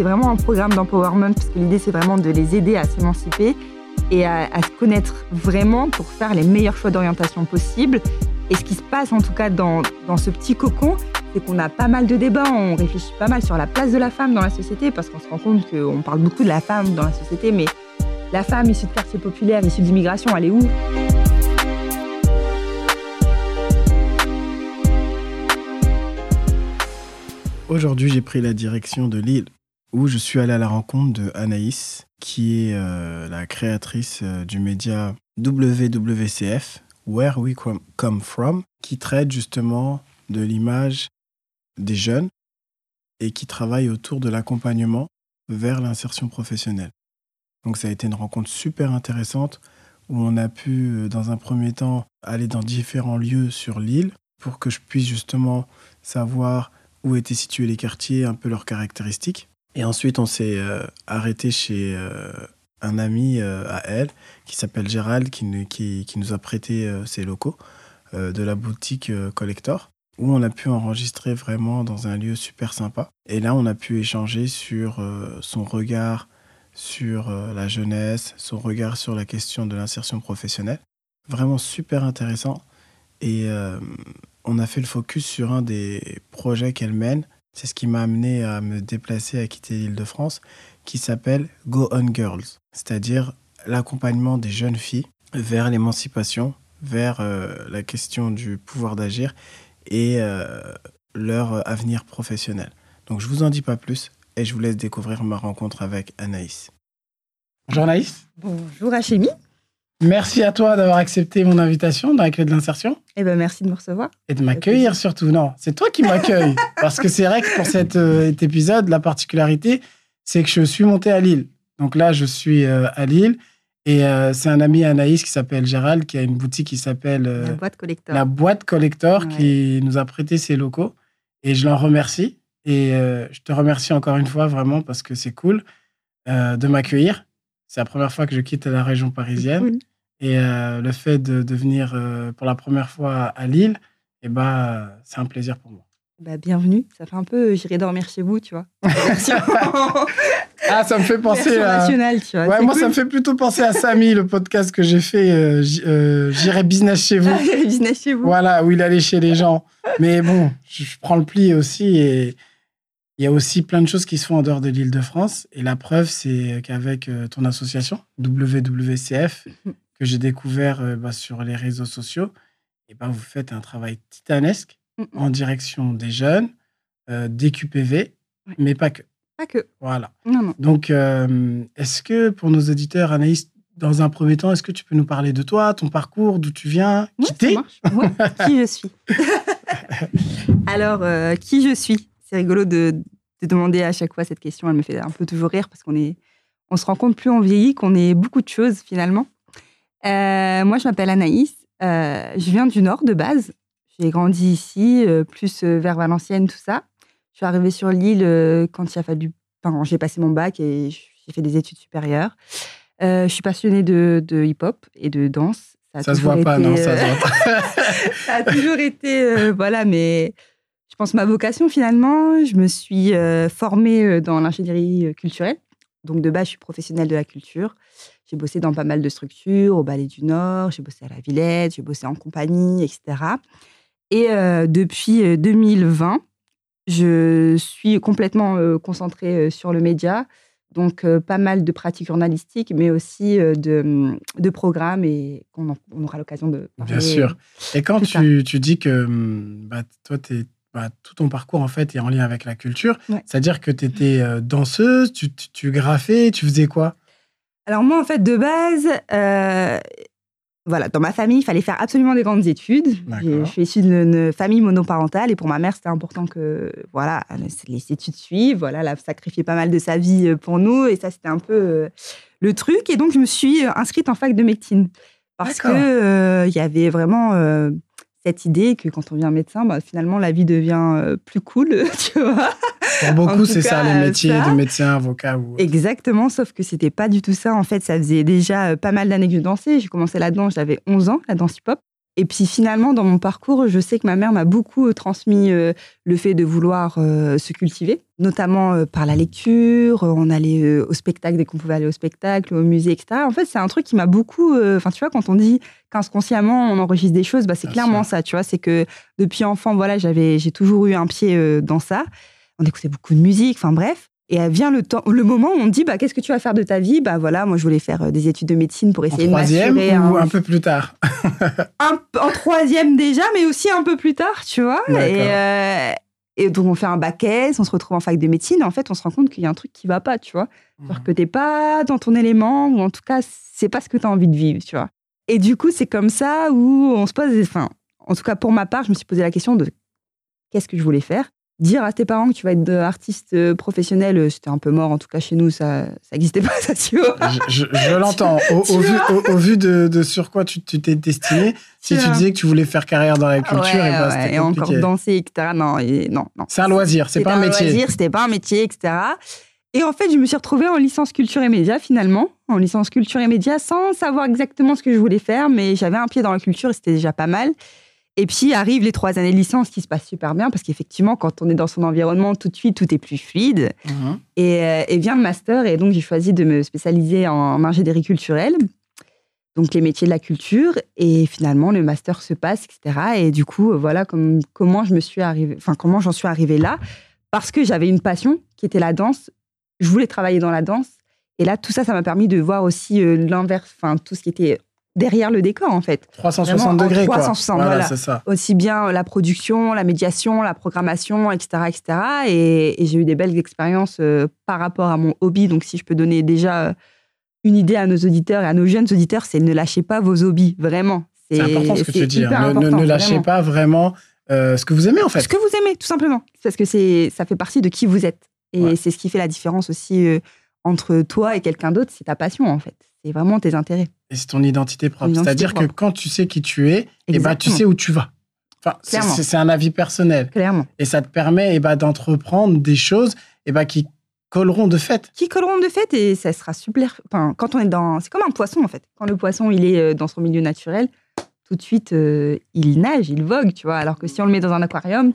c'est vraiment un programme d'empowerment parce que l'idée, c'est vraiment de les aider à s'émanciper et à, se connaître vraiment pour faire les meilleurs choix d'orientation possibles. Et ce qui se passe en tout cas dans, dans ce petit cocon, c'est qu'on a pas mal de débats, on réfléchit pas mal sur la place de la femme dans la société parce qu'on se rend compte qu'on parle beaucoup de la femme dans la société, mais la femme issue de quartiers populaires, issue d'immigration, elle est où? Aujourd'hui, j'ai pris la direction de Lille, où je suis allé à la rencontre de Anaïs, qui est euh, la créatrice euh, du média WWCF, Where We Come From, qui traite justement de l'image des jeunes et qui travaille autour de l'accompagnement vers l'insertion professionnelle. Donc ça a été une rencontre super intéressante où on a pu, euh, dans un premier temps, aller dans différents lieux sur l'île pour que je puisse justement savoir où étaient situés les quartiers, un peu leurs caractéristiques. Et ensuite, on s'est euh, arrêté chez euh, un ami euh, à elle qui s'appelle Gérald, qui, qui, qui, nous a prêté ses locaux de la boutique Collector, où on a pu enregistrer vraiment dans un lieu super sympa. Et là, on a pu échanger sur son regard sur la jeunesse, son regard sur la question de l'insertion professionnelle. Vraiment super intéressant. Et on a fait le focus sur un des projets qu'elle mène. C'est ce qui m'a amené à me déplacer, à quitter l'île de France, qui s'appelle Go On Girls, c'est-à-dire l'accompagnement des jeunes filles vers l'émancipation, vers euh, la question du pouvoir d'agir et euh, leur avenir professionnel. Donc je vous en dis pas plus et je vous laisse découvrir ma rencontre avec Anaïs. Bonjour Anaïs. Bonjour Hachemi. Merci à toi d'avoir accepté mon invitation dans la clé de l'insertion. Eh ben merci de me recevoir. Et de m'accueillir surtout. Non, c'est toi qui m'accueilles. parce que c'est vrai que pour euh, cet épisode, la particularité, c'est que je suis monté à Lille. Donc là, je suis euh, à Lille. Et euh, c'est un ami Anaïs qui s'appelle Gérald, qui a une boutique qui s'appelle La Boîte Collector. La Boîte Collector, qui nous a prêté ses locaux. Et je l'en remercie. Et je te remercie encore une fois, vraiment, parce que c'est cool de m'accueillir. C'est la première fois que je quitte la région parisienne. Et euh, le fait de, venir euh, pour la première fois à Lille, eh ben, c'est un plaisir pour moi. Bah, bienvenue. Ça fait un peu j'irai dormir chez vous, tu vois. ah, ça me fait penser à. tu vois. Ouais, moi, ça me fait plutôt penser à Samy, le podcast que j'ai fait. Euh, j'irai business chez vous. business chez vous. Voilà, où il allait chez les gens. Mais bon, je, prends le pli aussi et. Il y a aussi plein de choses qui se font en dehors de l'île de France. Et la preuve, c'est qu'avec ton association, WWCF, que j'ai découvert euh, bah, sur les réseaux sociaux, et ben, vous faites un travail titanesque en direction des jeunes, euh, des QPV, mais pas que. Pas que. Voilà. Donc, euh, est-ce que pour nos auditeurs, Anaïs, dans un premier temps, est-ce que tu peux nous parler de toi, ton parcours, d'où tu viens, qui t'es Qui je suis Alors, qui je suis? C'est rigolo de, de, demander à chaque fois cette question. Elle me fait un peu toujours rire parce qu'on est, on se rend compte plus on vieillit qu'on est beaucoup de choses finalement. Euh, moi, je m'appelle Anaïs. Euh, je viens du Nord de base. J'ai grandi ici, euh, plus vers Valenciennes, tout ça. Je suis arrivée sur l'île quand il a fallu. Enfin, j'ai passé mon bac et j'ai fait des études supérieures. je suis passionnée de, hip-hop et de danse. Ça, se voit pas, non, ça se voit pas. ça a toujours été, voilà, mais je pense ma vocation finalement. Je me suis formée dans l'ingénierie culturelle. Donc de base, je suis professionnelle de la culture. J'ai bossé dans pas mal de structures, au Ballet du Nord, j'ai bossé à la Villette, j'ai bossé en compagnie, etc. Et euh, depuis 2020, euh, je suis complètement euh, concentrée sur le média. Donc, pas mal de pratiques journalistiques, mais aussi de, de, programmes et qu'on on aura l'occasion de parler. Bien sûr. Et quand tu, tu, dis que hum, bah, toi, es, bah, tout ton parcours, en fait, est en lien avec la culture, c'est-à-dire que tu étais danseuse, tu, tu, tu graffais, tu faisais quoi? Alors moi, en fait, de base, euh, voilà, dans ma famille, il fallait faire absolument des grandes études. Je suis issue d'une famille monoparentale et pour ma mère, c'était important que voilà, les études suivent. Voilà, elle a sacrifié pas mal de sa vie euh, pour nous et ça, c'était un peu euh, le truc. Et donc, je me suis inscrite en fac de médecine parce que il y avait vraiment cette idée que quand on devient médecin, bah, finalement, la vie devient plus cool, tu vois? Pour beaucoup, c'est ça, les métiers de médecin, avocat. Ou... Exactement, sauf que c'était pas du tout ça. En fait, ça faisait déjà euh, pas mal d'années que je dansais. J'ai commencé la danse, j'avais 11 ans, la danse hip-hop. Et puis finalement, dans mon parcours, je sais que ma mère m'a beaucoup euh, transmis euh, le fait de vouloir euh, se cultiver, notamment par la lecture. On allait au spectacle dès qu'on pouvait aller au spectacle, au musée, etc. En fait, c'est un truc qui m'a beaucoup. Enfin, tu vois, quand on dit qu'inconsciemment on enregistre des choses, bah, c'est clairement ça. Tu vois, c'est que depuis enfant, voilà, j'avais, j'ai toujours eu un pied dans ça. On écoutait beaucoup de musique. Enfin bref. Et vient le temps, le moment où on dit, bah, qu'est-ce que tu vas faire de ta vie? Bah voilà, moi je voulais faire euh, des études de médecine pour essayer en de m'assurer. ou un... peu plus tard? En troisième déjà, mais aussi un peu plus tard, tu vois? Et, euh, et, donc on fait un bac S, on se retrouve en fac de médecine. Et en fait, on se rend compte qu'il y a un truc qui va pas, tu vois? Mmh. que t'es pas dans ton élément, ou en tout cas, c'est pas ce que tu as envie de vivre, tu vois? Et du coup, c'est comme ça où on se pose, enfin, en tout cas pour ma part, je me suis posé la question de qu'est-ce que je voulais faire? Dire à tes parents que tu vas être artiste euh, professionnel, euh, c'était un peu mort. En tout cas, chez nous, ça n'existait pas, ça, tu vois. Je, l'entends. Au, vu, de, sur quoi tu t'es destiné, si tu disais que tu voulais faire carrière dans la culture, et, bah, et encore danser, etc. Non, non, non. C'est un loisir, c'est pas un, métier. loisir, c'était pas un métier, etc. Et en fait, je me suis retrouvée en licence culture et médias, finalement, en licence culture et médias, sans savoir exactement ce que je voulais faire, mais j'avais un pied dans la culture et c'était déjà pas mal. Et puis arrivent les trois années de licence qui se passent super bien parce qu'effectivement, quand on est dans son environnement, tout de suite, tout est plus fluide. Mhm. Euh, et, vient le master. Et donc, j'ai choisi de me spécialiser en ingénierie culturelle, donc les métiers de la culture. Et finalement, le master se passe, etc. Et du coup, voilà comment je me suis arrivée, enfin, comment j'en suis arrivée là. Parce que j'avais une passion qui était la danse. Je voulais travailler dans la danse. Et là, tout ça, ça m'a permis de voir aussi euh, l'inverse, enfin, tout ce qui était derrière le décor, en fait. 360 degrés, 360, quoi. Voilà, Ça. Aussi bien euh, la production, la médiation, la programmation, etc. etc. Et, j'ai eu des belles expériences euh, par rapport à mon hobby. Donc, si je peux donner déjà euh, une idée à nos auditeurs et à nos jeunes auditeurs, c'est ne lâchez pas vos hobbies, vraiment. C'est important ce que tu dis. Hein. Ne, ne, lâchez pas vraiment ce que vous aimez, en fait. Ce que vous aimez, tout simplement. Parce que ça fait partie de qui vous êtes. Et c'est ce qui fait la différence aussi entre toi et quelqu'un d'autre, c'est ta passion, en fait. C'est vraiment tes intérêts. Et c'est ton identité propre. C'est-à-dire que quand tu sais qui tu es, et eh ben, tu sais où tu vas. Enfin, c'est un avis personnel. Clairement. Et ça te permet et eh ben, d'entreprendre des choses et eh ben, qui colleront de fait. Qui colleront de fait et ça sera super. Enfin, quand on est dans. C'est comme un poisson en fait. Quand le poisson il est euh, dans son milieu naturel, tout de suite euh, il nage, il vogue, tu vois. Alors que si on le met dans un aquarium,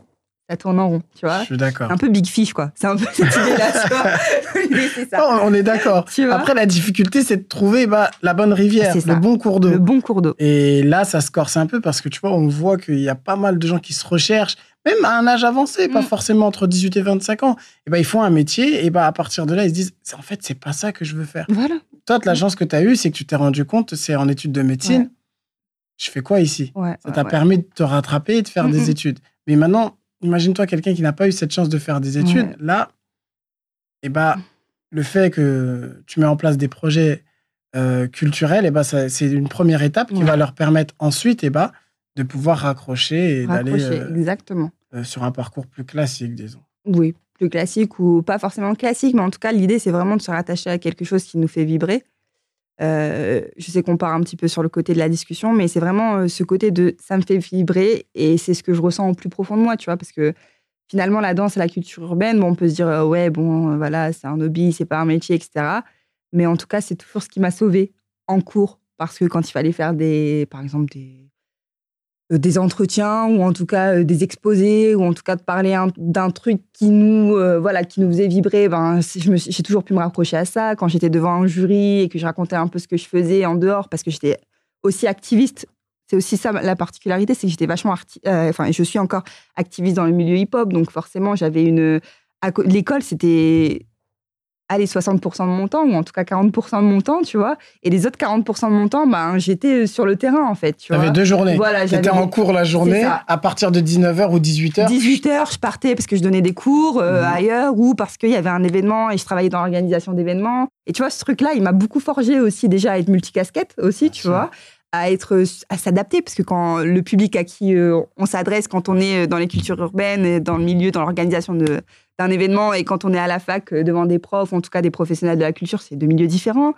ça tourne en rond, tu vois. Je suis d'accord. Un peu Big Fish, quoi. C'est un peu cette idée-là, tu vois. ça. on est d'accord. Après, la difficulté, c'est de trouver bah, la bonne rivière, le bon cours d'eau. Le bon cours d'eau. Et là, ça se corse un peu parce que, tu vois, on voit qu'il y a pas mal de gens qui se recherchent, même à un âge avancé, pas mm. forcément entre 18 et 25 ans. Et ben, ils font un métier, et bah, à partir de là, ils se disent, en fait, c'est pas ça que je veux faire. Voilà. Toi, la chance que tu as eue, c'est que tu t'es rendu compte, c'est en études de médecine. Je fais quoi ici? Ça t'a permis de te rattraper et de faire des études. Mais maintenant, imagine-toi quelqu'un qui n'a pas eu cette chance de faire des études. Là, et eh bah, le fait que tu mets en place des projets euh, culturels, et eh bah, c'est une première étape qui va leur permettre ensuite et eh bah, de pouvoir raccrocher et d'aller euh, exactement. Euh, sur un parcours plus classique, disons. Oui, plus classique ou pas forcément classique, mais en tout cas, l'idée, c'est vraiment de se rattacher à quelque chose qui nous fait vibrer euh, je sais qu'on part un petit peu sur le côté de la discussion, mais c'est vraiment euh, ce côté de ça me fait vibrer et c'est ce que je ressens au plus profond de moi, tu vois, parce que finalement, la danse et la culture urbaine, bon, on peut se dire, euh, ouais, bon, voilà, c'est un hobby, c'est pas un métier, etc. Mais en tout cas, c'est toujours ce qui m'a sauvée en cours, parce que quand il fallait faire des, par exemple, des, des entretiens ou en tout cas euh, des exposés ou en tout cas de parler d'un truc qui nous euh, voilà qui nous faisait vibrer ben j'ai toujours pu me rapprocher à ça quand j'étais devant un jury et que je racontais un peu ce que je faisais en dehors parce que j'étais aussi activiste. C'est aussi ça la particularité c'est que j'étais vachement enfin je suis encore activiste dans le milieu hip hop donc forcément j'avais une l'école c'était allez, 60% de mon temps, ou en tout cas 40% de mon temps, tu vois. Et les autres 40% de mon temps, ben, j'étais sur le terrain, en fait. Tu avais deux journées. Voilà, J'étais en cours la journée, à partir de 19h ou 18h 18h, je partais parce que je donnais des cours euh, mhm. ailleurs, ou parce qu'il y avait un événement et je travaillais dans l'organisation d'événements. Et tu vois, ce truc-là, il m'a beaucoup forgé aussi, déjà, à être multicasquette aussi, tu vois à être à s'adapter parce que quand le public à qui euh, on s'adresse quand on est dans les cultures urbaines dans le milieu dans l'organisation de d'un événement et quand on est à la fac euh, devant des profs, en tout cas des professionnels de la culture, c'est deux milieux différents.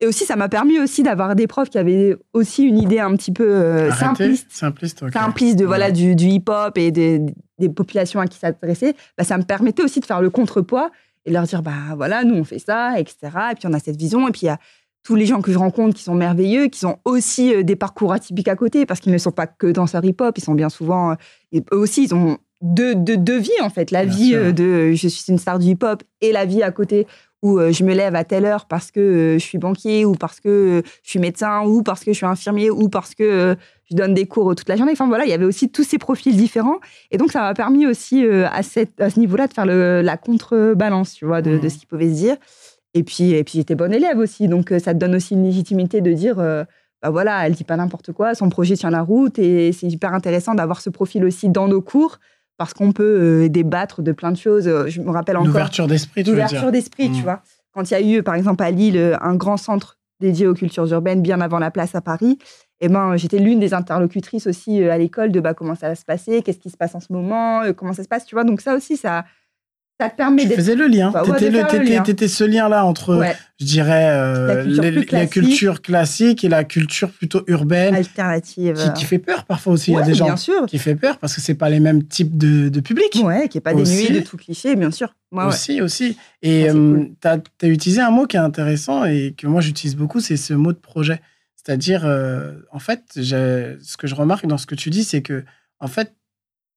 Et aussi, ça m'a permis aussi d'avoir des profs qui avaient aussi une idée un petit peu euh, simpliste, simpliste, simpliste de voilà du, du hip-hop et des, des, populations à qui s'adresser. Bah, ça me permettait aussi de faire le contrepoids et de leur dire bah voilà, nous on fait ça, etc. Et puis on a cette vision et puis il y a tous les gens que je rencontre qui sont merveilleux, qui ont aussi euh, des parcours atypiques à côté, parce qu'ils ne sont pas que danseurs hip-hop, ils sont bien souvent. eux aussi, ils ont deux, deux, vies, en fait. La vie de je suis une star du hip-hop et la vie à côté où je me lève à telle heure parce que je suis banquier ou parce que je suis médecin ou parce que je suis infirmier ou parce que je donne des cours toute la journée. Enfin voilà, il y avait aussi tous ces profils différents. Et donc, ça m'a permis aussi à, cette, à ce niveau-là de faire le, la contrebalance, tu vois, de, de mmh. ce qui pouvait se dire. Et puis, et puis j'étais bonne élève aussi. Donc, ça te donne aussi une légitimité de dire, bah voilà, elle dit pas n'importe quoi, son projet tient la route. Et c'est hyper intéressant d'avoir ce profil aussi dans nos cours parce qu'on peut débattre de plein de choses. Je me rappelle encore. L'ouverture d'esprit, tu L'ouverture d'esprit, tu mmh. vois. Quand il y a eu, par exemple, à Lille, un grand centre dédié aux cultures urbaines bien avant la place à Paris, eh ben, j'étais l'une des interlocutrices aussi à l'école de bah, comment ça va se passer, qu'est-ce qui se passe en ce moment, comment ça se passe, tu vois. Donc ça aussi, ça, ça te permet Tu faisais le lien. Bah, tu étais, ce lien-là entre, je dirais, euh, la, culture classique et la culture plutôt urbaine. Alternative. Qui, fait peur parfois aussi. Il y a des gens qui fait peur parce que c'est pas les mêmes types de, de public. Ouais, qui n'est pas dénué de tout cliché, bien sûr. aussi, aussi. Et euh, tu as, utilisé un mot qui est intéressant et que moi j'utilise beaucoup, c'est ce mot de projet. C'est-à-dire, euh, en fait, ce que je remarque dans ce que tu dis, c'est que, en fait,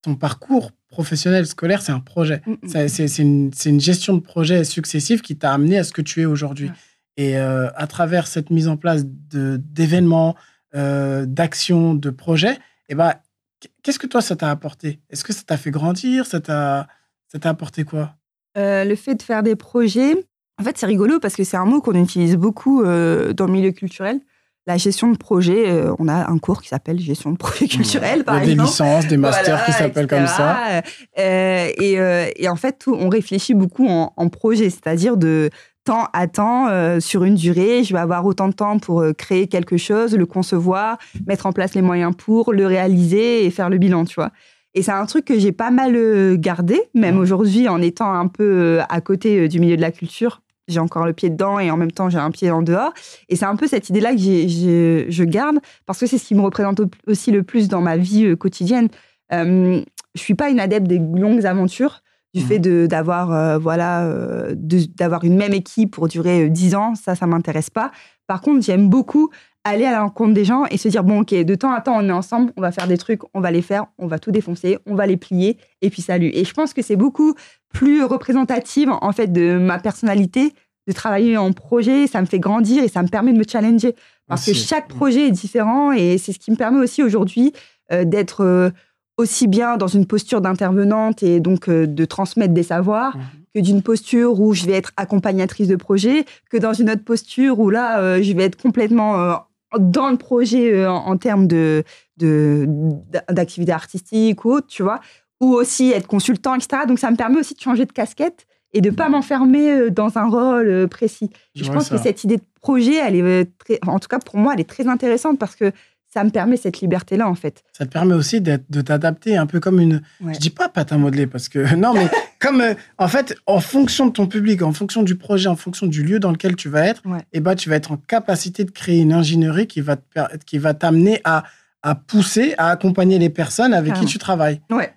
ton parcours professionnel, scolaire, c'est un projet. Mm, mm. C'est une, gestion de projet successif qui t'a amené à ce que tu es aujourd'hui. Et euh, à travers cette mise en place d'événements, euh, d'actions, de projets, eh ben, qu'est-ce que toi, ça t'a apporté? Est-ce que ça t'a fait grandir? Ça t'a apporté quoi? Euh, Le fait de faire des projets, en fait, c'est rigolo parce que c'est un mot qu'on utilise beaucoup dans le milieu culturel la gestion de projet, euh, on a un cours qui s'appelle gestion de projet culturel, par Il y a des licences, des masters qui s'appellent comme ça. Euh, euh, et, en fait, on réfléchit beaucoup en, projet, c'est-à-dire de temps à temps, sur une durée, je vais avoir autant de temps pour créer quelque chose, le concevoir, mettre en place les moyens pour, le réaliser et faire le bilan, tu vois. Et c'est un truc que j'ai pas mal gardé, même aujourd'hui en étant un peu à côté du milieu de la culture, j'ai encore le pied dedans et en même temps j'ai un pied en dehors. Et c'est un peu cette idée-là que je garde parce que c'est ce qui me représente aussi le plus dans ma vie euh, quotidienne. Euh, je suis pas une adepte des longues aventures du mmh. fait d'avoir euh, voilà euh, d'avoir une même équipe pour durer dix ans ça ça m'intéresse pas par contre j'aime beaucoup aller à la rencontre des gens et se dire bon ok de temps à temps on est ensemble on va faire des trucs on va les faire on va tout défoncer on va les plier et puis salut et je pense que c'est beaucoup plus représentative en fait de ma personnalité de travailler en projet. Ça me fait grandir et ça me permet de me challenger. Parce que chaque projet est différent et c'est ce qui me permet aussi aujourd'hui euh, d'être euh, aussi bien dans une posture d'intervenante et donc euh, de transmettre des savoirs mmh que d'une posture où je vais être accompagnatrice de projet que dans une autre posture où là je vais être complètement dans le projet en, termes de, d'activité artistique ou autre, tu vois, ou aussi être consultant, etc. Donc, ça me permet aussi de changer de casquette et de pas m'enfermer euh, dans un rôle euh, précis. Je, pense que cette idée de projet, elle est très, en tout cas pour moi, elle est très intéressante parce que ça me permet cette liberté-là, en fait. Ça te permet aussi de t'adapter un peu comme une. Je dis pas pâte à modeler parce que. Non, mais comme. Euh, en fait, en fonction de ton public, en fonction du projet, en fonction du lieu dans lequel tu vas être, et eh ben, tu vas être en capacité de créer une ingénierie qui va qui va t'amener à, à pousser, à accompagner les personnes avec qui tu travailles. Ouais.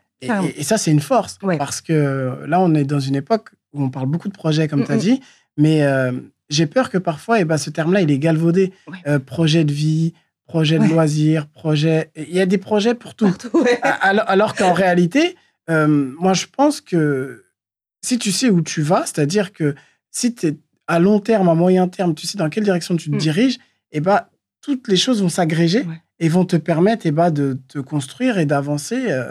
Et, ça, c'est une force. Parce que là, on est dans une époque où on parle beaucoup de projets, comme tu as dit, mais euh, j'ai peur que parfois, eh ben, ce terme-là, il est galvaudé. Euh, projet de vie, projet de loisirs, projet. Il y a des projets pour tout. alors, qu'en réalité, euh, moi, je pense que si tu sais où tu vas, c'est-à-dire que si tu es à long terme, à moyen terme, tu sais dans quelle direction tu te mm. diriges, et eh bah, toutes les choses vont s'agréger et vont te permettre et eh bah, de te construire et d'avancer euh,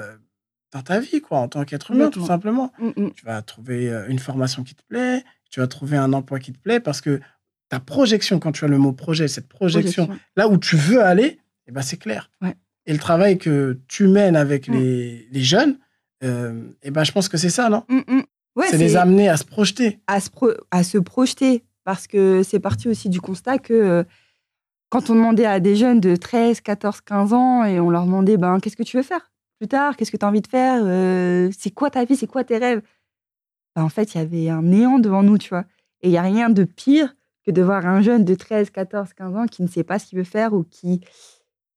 dans ta vie, quoi, en tant qu'être humain, tout simplement. Mm, mm. Tu vas trouver euh, une formation qui te plaît, tu vas trouver un emploi qui te plaît parce que ta projection, quand tu as le mot projet, cette projection, là où tu veux aller, eh ben, c'est clair. Et le travail que tu mènes avec mm. les, les, jeunes, euh, eh ben, je pense que c'est ça, non? Mm. C'est les amener à se projeter. À se, à se projeter. Parce que c'est parti aussi du constat que euh, quand on demandait à des jeunes de 13, 14, 15 ans et on leur demandait ben, qu'est-ce que tu veux faire? Plus tard Qu'est-ce que tu as envie de faire euh, C'est quoi ta vie C'est quoi tes rêves? Ben, En fait, il y avait un néant devant nous, tu vois. Et il n'y a rien de pire que de voir un jeune de 13, 14, 15 ans qui ne sait pas ce qu'il veut faire ou qui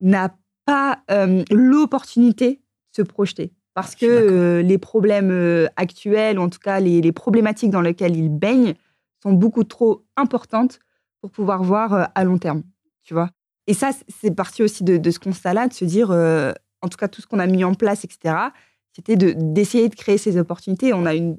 n'a pas euh, l'opportunité de se projeter. Parce que euh, les problèmes euh, actuels, ou en tout cas les, les, problématiques dans lesquelles il baigne, sont beaucoup trop importantes pour pouvoir voir à long terme, tu vois. Et ça, c'est parti aussi de, de ce constat-là, de se dire, euh, en tout cas, tout ce qu'on a mis en place, etc., c'était de- d'essayer de, créer ces opportunités. On a une,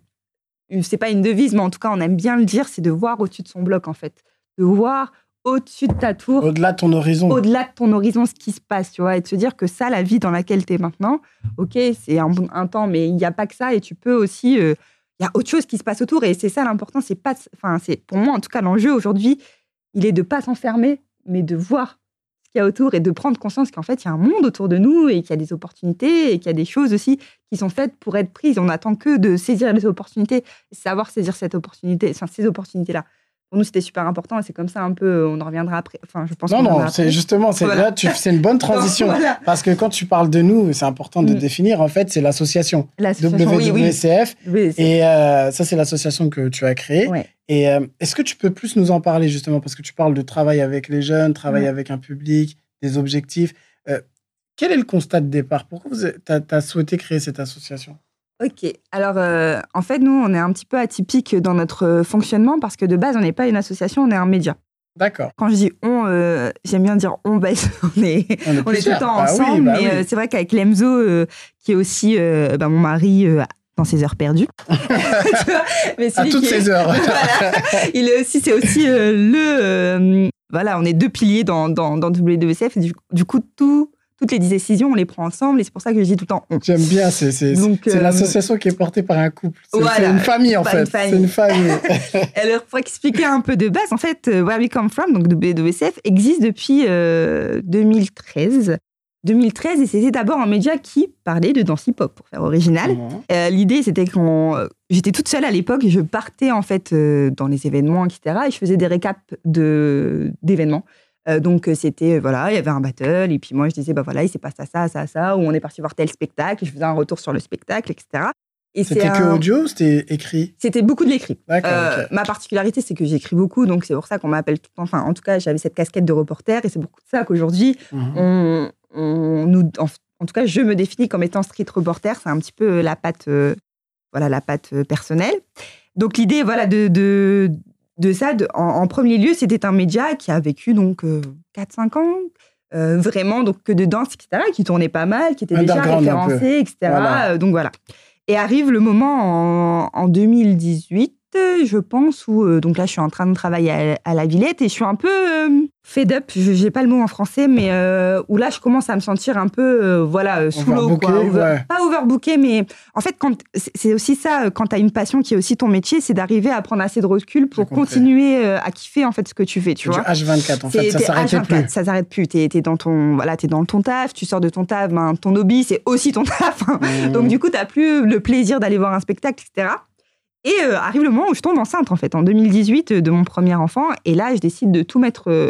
une c'est pas une devise, mais en tout cas, on aime bien le dire, c'est de voir au-dessus de son bloc, en fait. De voir au-dessus de ta tour, Au-delà de ton horizon. au-delà de ton horizon, ce qui se passe, tu vois, et de se dire que ça, la vie dans laquelle tu es maintenant, ok, c'est un, temps, mais il n'y a pas que ça, et tu peux aussi, euh, il y a autre chose qui se passe autour, et c'est ça l'important, c'est pas, enfin, c'est pour moi en tout cas l'enjeu aujourd'hui, il est de pas s'enfermer, mais de voir autour et de prendre conscience qu'en fait, il y a un monde autour de nous et qu'il y a des opportunités et qu'il y a des choses aussi qui sont faites pour être prises. On n'attend que de saisir les opportunités, savoir saisir cette opportunité, ces opportunités-là. Pour nous, c'était super important et c'est comme ça un peu, on en reviendra après. Enfin, je pense Non, non, c'est justement, c'est Voilà. là, c'est une bonne transition. Voilà. Parce que quand tu parles de nous, c'est important de Mm. définir, en fait, c'est l'association oui, oui. WWCF. Oui, c'est- Et euh, ça, c'est l'association que tu as créée. ouais. Et euh, est-ce que tu peux plus nous en parler, justement, parce que tu parles de travail avec les jeunes, travail Ouais. avec un public, des objectifs. Euh, quel est le constat de départ? Pourquoi tu as, souhaité créer cette association? Ok. Alors, euh, en fait, nous, on est un petit peu atypique dans notre euh, fonctionnement parce que de base, on n'est pas une association, on est un média. D'accord. Quand je dis on, euh, j'aime bien dire on, bah, on est, On est, on est tout le temps Bah oui, ensemble, bah mais oui. c'est vrai qu'avec Lemzo, qui est aussi bah, mon mari dans ses heures perdues, mais à toutes est- ces heures. Voilà. Il est aussi, c'est aussi euh, le. euh, voilà, on est deux piliers dans, dans, dans WWCF. Du, du coup, tout, toutes les décisions, on les prend ensemble et c'est pour ça que je dis tout le temps on. J'aime bien, c'est euh, l'association qui est portée par un couple. C'est Voilà. c'est une famille, en fait. C'est une famille. Alors, pour expliquer un peu de base, en fait, euh, Where We Come From, donc WWCF, existe depuis euh, 2013. 2013, et c'était d'abord un média qui parlait de danse hip-hop, pour faire original. Euh, L'idée, c'était euh, J'étais toute seule à l'époque, je partais en fait dans les événements, etc. Et je faisais des récaps de- d'événements. Euh, donc, euh, c'était, euh, voilà, il y avait un battle, et puis moi, je disais, bah voilà, il s'est passé ça, ça, ça, ou on est parti voir tel spectacle, je faisais un retour sur le spectacle, etc. Et C'était que un- audio ou c'était écrit? C'était beaucoup de l'écrit. Euh. Ma particularité, c'est que j'écris beaucoup, donc c'est pour ça qu'on m'appelle tout le temps. Enfin, en tout cas, j'avais cette casquette de reporter, et c'est beaucoup de ça qu'aujourd'hui, Mhm. on, on nous, en, en tout cas, je me définis comme étant street reporter. C'est un petit peu la patte, euh, voilà, la patte personnelle. Donc l'idée, voilà, de, de, de ça, de- en, en premier lieu, c'était un média qui a vécu donc 4-5 ans. euh, vraiment, donc que de danse, etc., qui tournait pas mal, qui était déjà un référencé, etc. Voilà. Euh, donc voilà. Et arrive le moment en, en 2018, euh, je pense, où euh, donc là, je suis en train de travailler à, à la Villette et je suis un peu euh, fed up, je n'ai pas le mot en français, mais euh, où là, je commence à me sentir un peu, euh, voilà, sous l'eau. Ouais. Pas overbooké, mais en fait, quand c'est aussi ça, quand tu as une passion qui est aussi ton métier, c'est d'arriver à prendre assez de recul pour continuer à kiffer en fait ce que tu fais, tu vois. H24, en fait. Ça H24, plus. Ça s'arrête plus. T'es es dans ton, voilà, es dans ton taf, tu sors de ton taf, ben, ton hobby, c'est aussi ton taf. hein. Mhm. Donc du coup, tu n'as plus le plaisir d'aller voir un spectacle, etc. Et euh, arrive le moment où je tombe enceinte, en fait, en 2018, euh, de mon premier enfant. Et là, je décide de tout mettre, euh,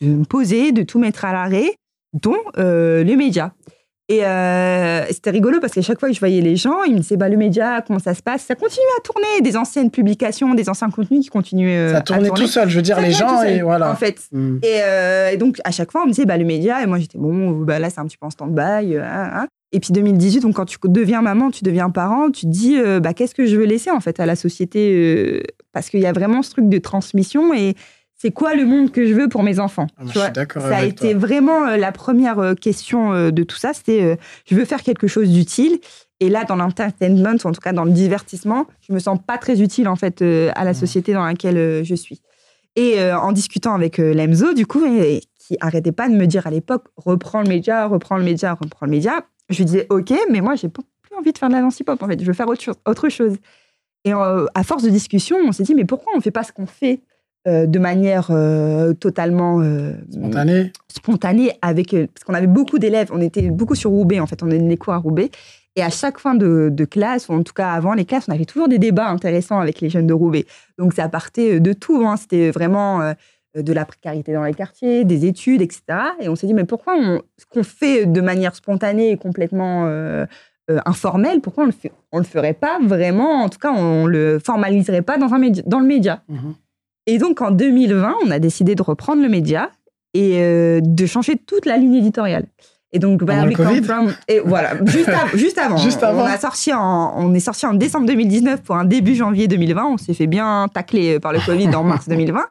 de me poser, de tout mettre à l'arrêt, dont les médias. Et euh, c'était rigolo parce qu'à chaque fois que je voyais les gens, ils me disaient bah, le média, comment ça se passe? Ça continue à tourner, des anciennes publications, des anciens contenus qui continuent euh, Ça à tournait tourner. tout seul, je veux dire, Ça les gens, et voilà. En fait, et, euh, et donc, à chaque fois, on me disait, bah, le média, et moi, j'étais, bon, bah, là, c'est un petit peu en stand-by. euh, hein, hein. Et puis, 2018, donc, quand tu deviens maman, tu deviens parent, tu te dis, bah, qu'est-ce que je veux laisser, en fait, à la société Parce qu'il y a vraiment ce truc de transmission et c'est quoi le monde que je veux pour mes enfants Ah, tu je vois ça a été toi. vraiment euh, la première euh, question euh, de tout ça. C'était, je veux faire quelque chose d'utile. Et là, dans l'entertainment, en tout cas dans le divertissement, je me sens pas très utile en fait à la Mhm. société dans laquelle je suis. Et en discutant avec Lemzo, du coup, et- qui arrêtait pas de me dire à l'époque, reprends le média, reprends le média, reprends le média, je lui disais, ok, mais moi, j'ai pas- plus envie de faire de la danse hip-hop, en fait, je veux faire autre chose. Autre chose. Et à force de discussion, on s'est dit, mais pourquoi on fait pas ce qu'on fait? Euh, de manière euh, totalement euh, Spontané spontanée avec parce qu'on avait beaucoup d'élèves, on était beaucoup sur Roubaix en fait, on donnait des cours à Roubaix et à chaque fin de, de classe ou en tout cas avant les classes, on avait toujours des débats intéressants avec les jeunes de Roubaix. Donc ça partait de tout, hein. c'était vraiment de la précarité dans les quartiers, des études, etc. Et on s'est dit mais pourquoi on, ce qu'on fait de manière spontanée et complètement informelle, pourquoi on le fait, on le ferait pas vraiment, en tout cas on le formaliserait pas dans un média, dans le média. Mhm. Et donc en 2020, on a décidé de reprendre le média et euh, de changer toute la ligne éditoriale. Et donc, We Come From- et voilà, juste, av- juste avant. Juste avant. On, a sorti en, on est sorti en décembre 2019 pour un début janvier 2020. On s'est fait bien tacler par le Covid en mars 2020.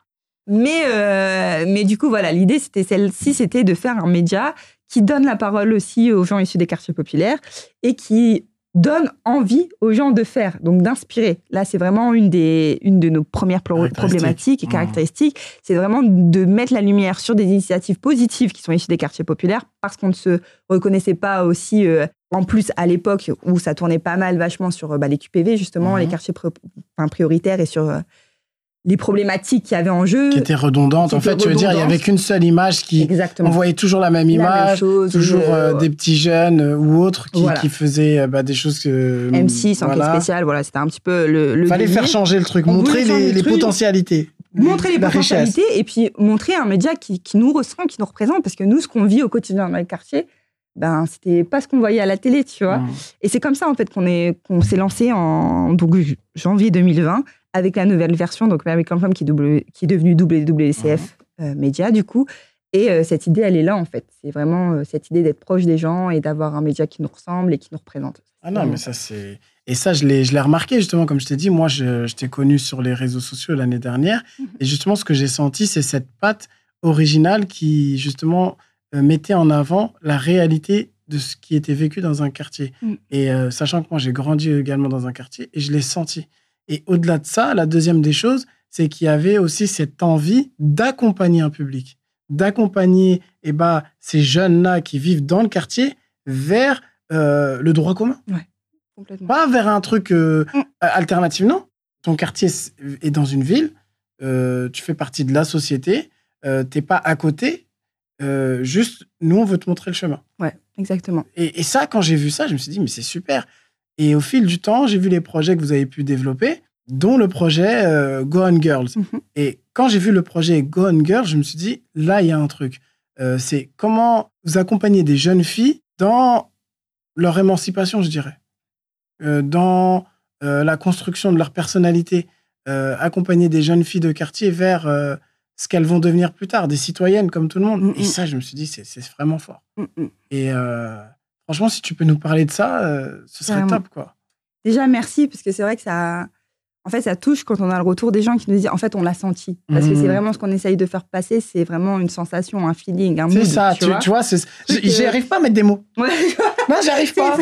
Mais, euh, mais du coup, voilà, l'idée, c'était celle-ci, c'était de faire un média qui donne la parole aussi aux gens issus des quartiers populaires et qui donne envie aux gens de faire, donc d'inspirer. Là, c'est vraiment une, des, une de nos premières problématiques et Mmh. caractéristiques. C'est vraiment de mettre la lumière sur des initiatives positives qui sont issues des quartiers populaires parce qu'on ne se reconnaissait pas aussi, euh, en plus à l'époque où ça tournait pas mal vachement sur euh, bah, les QPV, justement, les quartiers pri- enfin, prioritaires et sur euh, les problématiques qu'il y avait en jeu. Qui était redondante. Qui En fait, tu veux dire, il y redondante. avait qu'une seule image qui. Exactement. On voyait toujours la même La même image, chose, toujours euh, euh, des petits jeunes euh, ou autres qui, Voilà. qui faisaient bah, des choses que. M6, enquête voilà. spéciale, voilà, c'était un petit peu le. le Fallait délire. faire changer le truc, On montrer les, potentialités. montrer les la richesse. potentialités et puis montrer un média qui, qui nous ressent, qui nous représente, parce que nous, ce qu'on vit au quotidien dans le quartier, ben, c'était pas ce qu'on voyait à la télé, tu vois. Mmh. Et c'est comme ça, en fait, qu'on est, qu'on s'est lancé en donc, janvier 2020 avec la nouvelle version, donc American Femme, qui, qui est devenue WWCF euh, Média, du coup. Et euh, cette idée, elle est là, en fait. C'est vraiment euh, cette idée d'être proche des gens et d'avoir un média qui nous ressemble et qui nous représente. Ah non, mais ça, c'est. Et ça, je l'ai, je l'ai remarqué, justement, comme je t'ai dit, moi, je, je t'ai connu sur les réseaux sociaux l'année dernière. Mhm. Et justement, ce que j'ai senti, c'est cette patte originale qui, justement, euh, mettait en avant la réalité de ce qui était vécu dans un quartier. Mm. Et euh, sachant que moi, j'ai grandi également dans un quartier et je l'ai senti. Et au-delà de ça, la deuxième des choses, c'est qu'il y avait aussi cette envie d'accompagner un public, d'accompagner eh ben, ces jeunes-là qui vivent dans le quartier vers euh, le droit commun. Complètement. Pas vers un truc euh, Mm. alternatif, non. Ton quartier est dans une ville, euh, tu fais partie de la société, euh, t'es pas à côté, juste nous, on veut te montrer le chemin. Ouais, exactement. Et, et ça, quand j'ai vu ça, je me suis dit, mais c'est super. Et au fil du temps, j'ai vu les projets que vous avez pu développer, dont le projet euh, Go On Girls. Mhm. Et quand j'ai vu le projet Go On Girls, je me suis dit, là, il y a un truc. Euh, c'est comment vous accompagnez des jeunes filles dans leur émancipation, je dirais. Euh, dans euh, la construction de leur personnalité. Accompagner des jeunes filles de quartier vers ce qu'elles vont devenir plus tard, des citoyennes comme tout le monde. Mhm. Et ça, je me suis dit, c'est vraiment fort. Mm, mm. Et franchement, si tu peux nous parler de ça, euh, ce serait Carrément. top, quoi. Déjà, merci, parce que c'est vrai que ça. En fait, ça touche quand on a le retour des gens qui nous disent en fait, on l'a senti. Parce que Mhm. c'est vraiment ce qu'on essaye de faire passer, c'est vraiment une sensation, un feeling, un. C'est ça, tu, tu vois j'y arrive pas à mettre des mots. Ouais, Non, j'y arrive pas.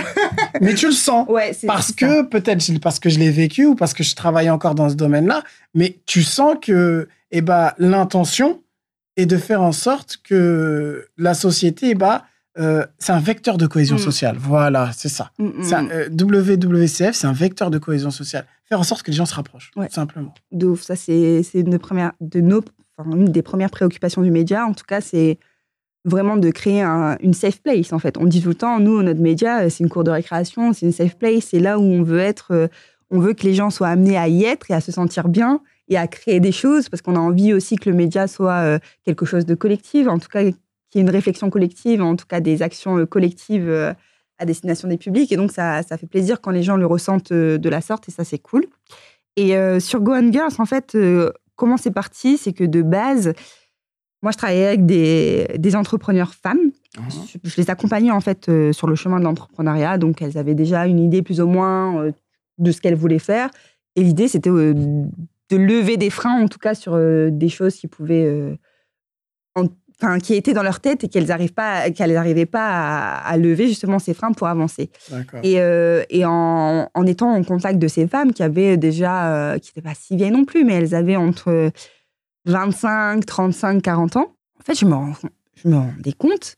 Mais tu le sens. ouais Parce que, peut-être parce que je l'ai vécu ou parce que je travaille encore dans ce domaine-là, mais tu sens que eh ben, l'intention est de faire en sorte que la société, eh ben, euh, c'est un vecteur de cohésion Mm. sociale. Voilà, c'est ça. Mm, mm, un- euh, WWCF, c'est un vecteur de cohésion sociale. Faire en sorte que les gens se rapprochent, Ouais. tout simplement. De ouf. Ça, c'est une, des premières- de nos, enfin, une des premières préoccupations du média. En tout cas, c'est vraiment de créer un- une safe place, en fait. On dit tout le temps, nous, notre média, euh, c'est une cour de récréation, c'est une safe place, c'est là où on veut être, on veut que les gens soient amenés à y être et à se sentir bien et à créer des choses, parce qu'on a envie aussi que le média soit quelque chose de collectif, en tout cas, qu'il y ait une réflexion collective, en tout cas, des actions euh, collectives euh, à destination des publics. Et donc, ça, ça fait plaisir quand les gens le ressentent euh, de la sorte, et ça, c'est cool. Et euh, sur Go On Girls, en fait, euh, comment c'est parti? C'est que de base, moi, je travaillais avec des, des entrepreneurs femmes. Je, je les accompagnais, en fait, euh, sur le chemin de l'entrepreneuriat. Donc, elles avaient déjà une idée plus ou moins de ce qu'elles voulaient faire. Et l'idée, c'était de lever des freins, en tout cas, sur des choses qui pouvaient... Enfin, qui étaient dans leur tête et qu'elles n'arrivaient pas, qu'elles n'arrivaient pas à, à lever justement ces freins pour avancer. Et, euh, et en, en étant en contact de ces femmes qui avaient déjà, euh, qui n'étaient pas si vieilles non plus, mais elles avaient entre 25, 35, 40 ans, en fait, je me, rends- je me rendais compte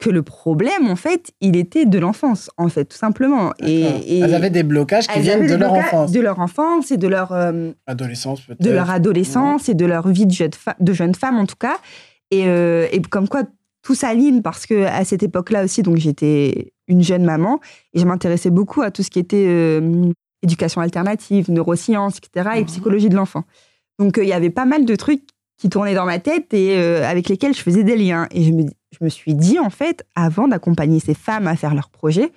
que le problème, en fait, il était de l'enfance, en fait, tout simplement. Et, Elles avaient des blocages qui viennent de leur enfance. De leur enfance et de leur, euh, Adolescence, peut-être. de leur adolescence et de leur vie de jeune, de jeune femme en tout cas. Et, euh, et comme quoi tout s'aligne parce que à cette époque-là aussi, donc j'étais une jeune maman et je m'intéressais beaucoup à tout ce qui était euh, éducation alternative, neurosciences, etc. et Mhm. psychologie de l'enfant. Donc euh, il y avait pas mal de trucs qui tournaient dans ma tête et avec lesquels je faisais des liens. Et je me, je me suis dit en fait, avant d'accompagner ces femmes à faire leurs projets,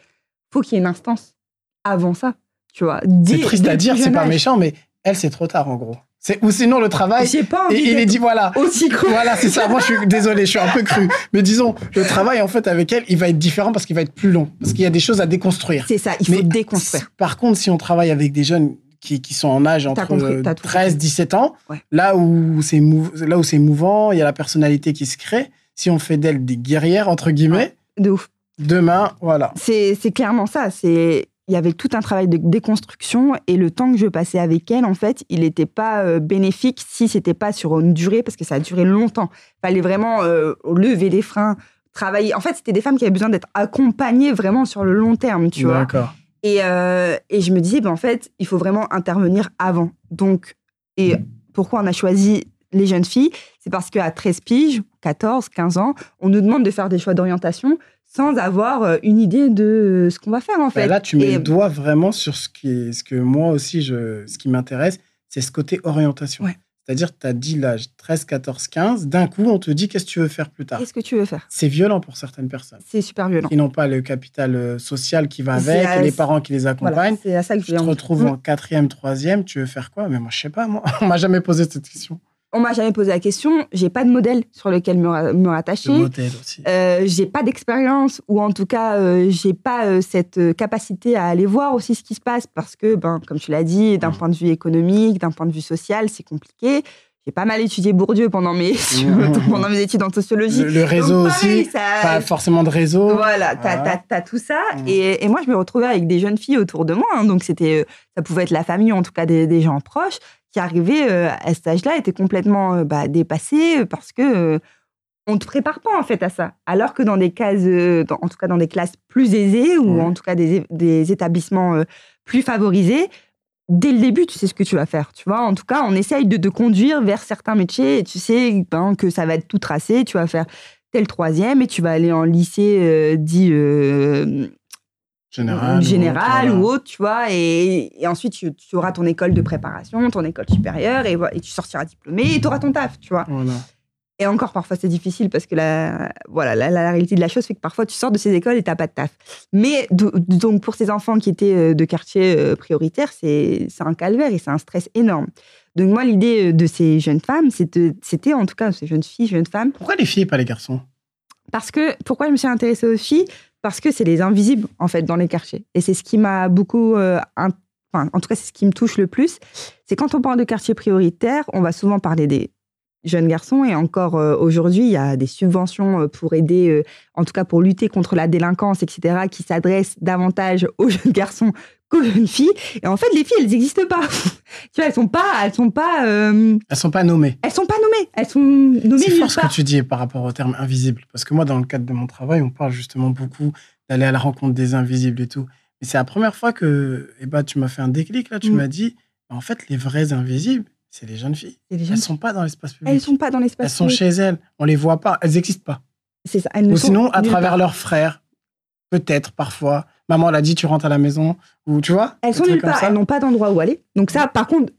faut qu'il y ait une instance avant ça. Tu vois, C'est triste à dire, c'est pas méchant, mais elle, c'est trop tard, en gros. C'est- Ou sinon, le travail. J'ai pas Et il est dit, voilà. aussi cru. Voilà, c'est ça. Moi, je suis désolé, je suis un peu cru. Mais disons, le travail, en fait, avec elle, il va être différent parce qu'il va être plus long. Parce qu'il y a des choses à déconstruire. C'est ça, il faut Mais déconstruire. Par contre, si on travaille avec des jeunes qui, qui sont en âge entre compris, euh, t'as tout 13, compris. 17 ans, Ouais. là où c'est mou- là où c'est mouvant, il y a la personnalité qui se crée. Si on fait d'elles des guerrières, entre guillemets, De ouf. demain, voilà. C'est c'est clairement ça. C'est il y avait tout un travail de déconstruction et le temps que je passais avec elle, en fait, il n'était pas euh, bénéfique si c'était pas sur une durée parce que ça a duré longtemps. Fallait vraiment euh, lever les freins, travailler. En fait, c'était des femmes qui avaient besoin d'être accompagnées vraiment sur le long terme, tu vois. D'accord. Et, euh, et je me disais, ben, en fait, il faut vraiment intervenir avant. Donc, et pourquoi on a choisi les jeunes filles? C'est parce qu'à 13 piges, 14, 15 ans, on nous demande de faire des choix d'orientation sans avoir euh, une idée de ce qu'on va faire, en Bah, fait. là, tu mets Et- le doigt vraiment sur ce, qui est, ce que moi aussi, je, ce qui m'intéresse, c'est ce côté orientation. Ouais. C'est-à-dire, tu as dit l'âge 13, 14, 15, d'un coup, on te dit qu'est-ce que tu veux faire plus tard? Qu'est-ce que tu veux faire? C'est violent pour certaines personnes C'est super violent. qui n'ont pas le capital euh, social qui va avec, à- les parents qui les Voilà, accompagnent. c'est à ça que je Tu te retrouves venir. en quatrième, troisième, tu veux faire quoi? Mais moi, je sais pas, moi. On m'a jamais posé cette question. On m'a jamais posé la question. J'ai pas de modèle sur lequel me, me rattacher. Le modèle aussi. Euh, j'ai pas d'expérience ou en tout cas euh, j'ai pas euh, cette euh, capacité à aller voir aussi ce qui se passe parce que ben comme tu l'as dit d'un point de vue économique d'un point de vue social c'est compliqué j'ai pas mal étudié Bourdieu pendant mes pendant mes études en sociologie Le, le réseau Donc, pareil, aussi, ça- pas forcément de réseau. voilà, t'as, Voilà. t'as- t'as tout ça. Mhm. Et, et moi, je me retrouvais avec des jeunes filles autour de moi. hein. donc, c'était, ça pouvait être la famille, en tout cas des, des gens proches, qui euh, à cet âge-là, étaient complètement euh, bah, dépassés euh, parce que on te prépare pas en fait à ça. Alors que dans des cases, dans- en tout cas dans des classes plus aisées ou Ouais. en tout cas des, des établissements plus favorisés, dès le début, tu sais ce que tu vas faire. Tu vois, en tout cas, on essaye de te conduire vers certains métiers et tu sais ben, que ça va être tout tracé. Tu vas faire tel troisième et tu vas aller en lycée euh, dit euh, Général. général ou ou autre, tu vois. Et, et ensuite, tu, tu auras ton école de préparation, ton école supérieure et, tu sortiras diplômé et tu auras ton taf, tu vois. voilà. Et encore, parfois, c'est difficile parce que la, voilà, la, la réalité de la chose fait que parfois, tu sors de ces écoles et tu n'as pas de taf. Mais do- donc, pour ces enfants qui étaient euh, de quartier euh, prioritaire, c'est un calvaire et c'est un stress énorme. Donc, moi, l'idée euh, de ces jeunes femmes, c'était en tout cas ces jeunes filles, jeunes femmes, Pourquoi les filles et pas les garçons? Parce que, pourquoi je me suis intéressée aux filles? Parce que c'est les invisibles, en fait, dans les quartiers. Et c'est ce qui m'a beaucoup. euh, in- enfin, en tout cas, c'est ce qui me touche le plus. C'est quand on parle de quartier prioritaire, on va souvent parler des jeunes garçons. Et encore euh, aujourd'hui, il y a des subventions euh, pour aider, euh, en tout cas pour lutter contre la délinquance, etc., qui s'adressent davantage aux jeunes garçons qu'aux jeunes filles. Et en fait, les filles, elles n'existent pas. tu vois, elles sont pas. Elles sont pas. euh, Elles sont pas nommées. elles sont pas nommées. Elles sont nommées C'est fort ce que tu dis par rapport au terme invisible. Parce que moi, dans le cadre de mon travail, on parle justement beaucoup d'aller à la rencontre des invisibles et tout. Mais c'est la première fois que eh ben, tu m'as fait un déclic. Là, tu Mm. m'as dit, en fait, les vrais invisibles, c'est les jeunes filles. Elles jeunes sont pas dans l'espace public. Elles sont pas dans l'espace. Elles sont public. chez elles. On les voit pas. Elles n'existent pas. C'est ça. Elles ne Ou sont sinon, à travers part. leurs frères. Peut-être, parfois. Maman l'a dit, tu rentres à la maison. Ou tu vois Elles sont nulle part. Elles n'ont pas d'endroit où aller. Donc ça, par contre,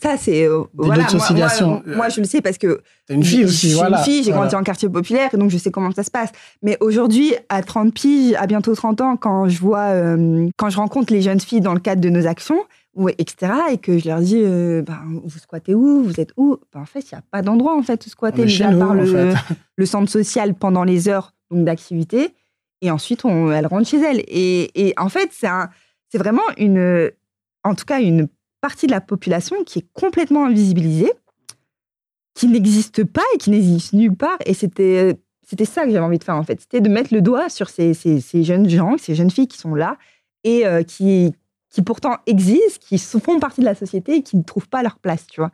ça c'est euh, voilà. Moi, moi, moi, je le sais parce que T'es une fille je aussi, suis voilà. une fille, j'ai Voilà. grandi en quartier populaire et donc je sais comment ça se passe. Mais aujourd'hui, à 30 piges, à bientôt 30 ans, quand je vois, euh, quand je rencontre les jeunes filles dans le cadre de nos actions, ou etc., et que je leur dis, euh, ben, vous squattez où, vous êtes où, ben, en fait, il n'y a pas d'endroit en fait où squatter, mis à part le, centre social pendant les heures d'activité. Et ensuite, on, elle rentre chez elle. Et, et en fait, c'est un- c'est vraiment une, en tout cas, une partie de la population qui est complètement invisibilisée, qui n'existe pas et qui n'existe nulle part. Et c'était, c'était ça que j'avais envie de faire, en fait. C'était de mettre le doigt sur ces, ces- jeunes gens, ces jeunes filles qui sont là et euh, qui, qui pourtant existent, qui font partie de la société et qui ne trouvent pas leur place, tu vois.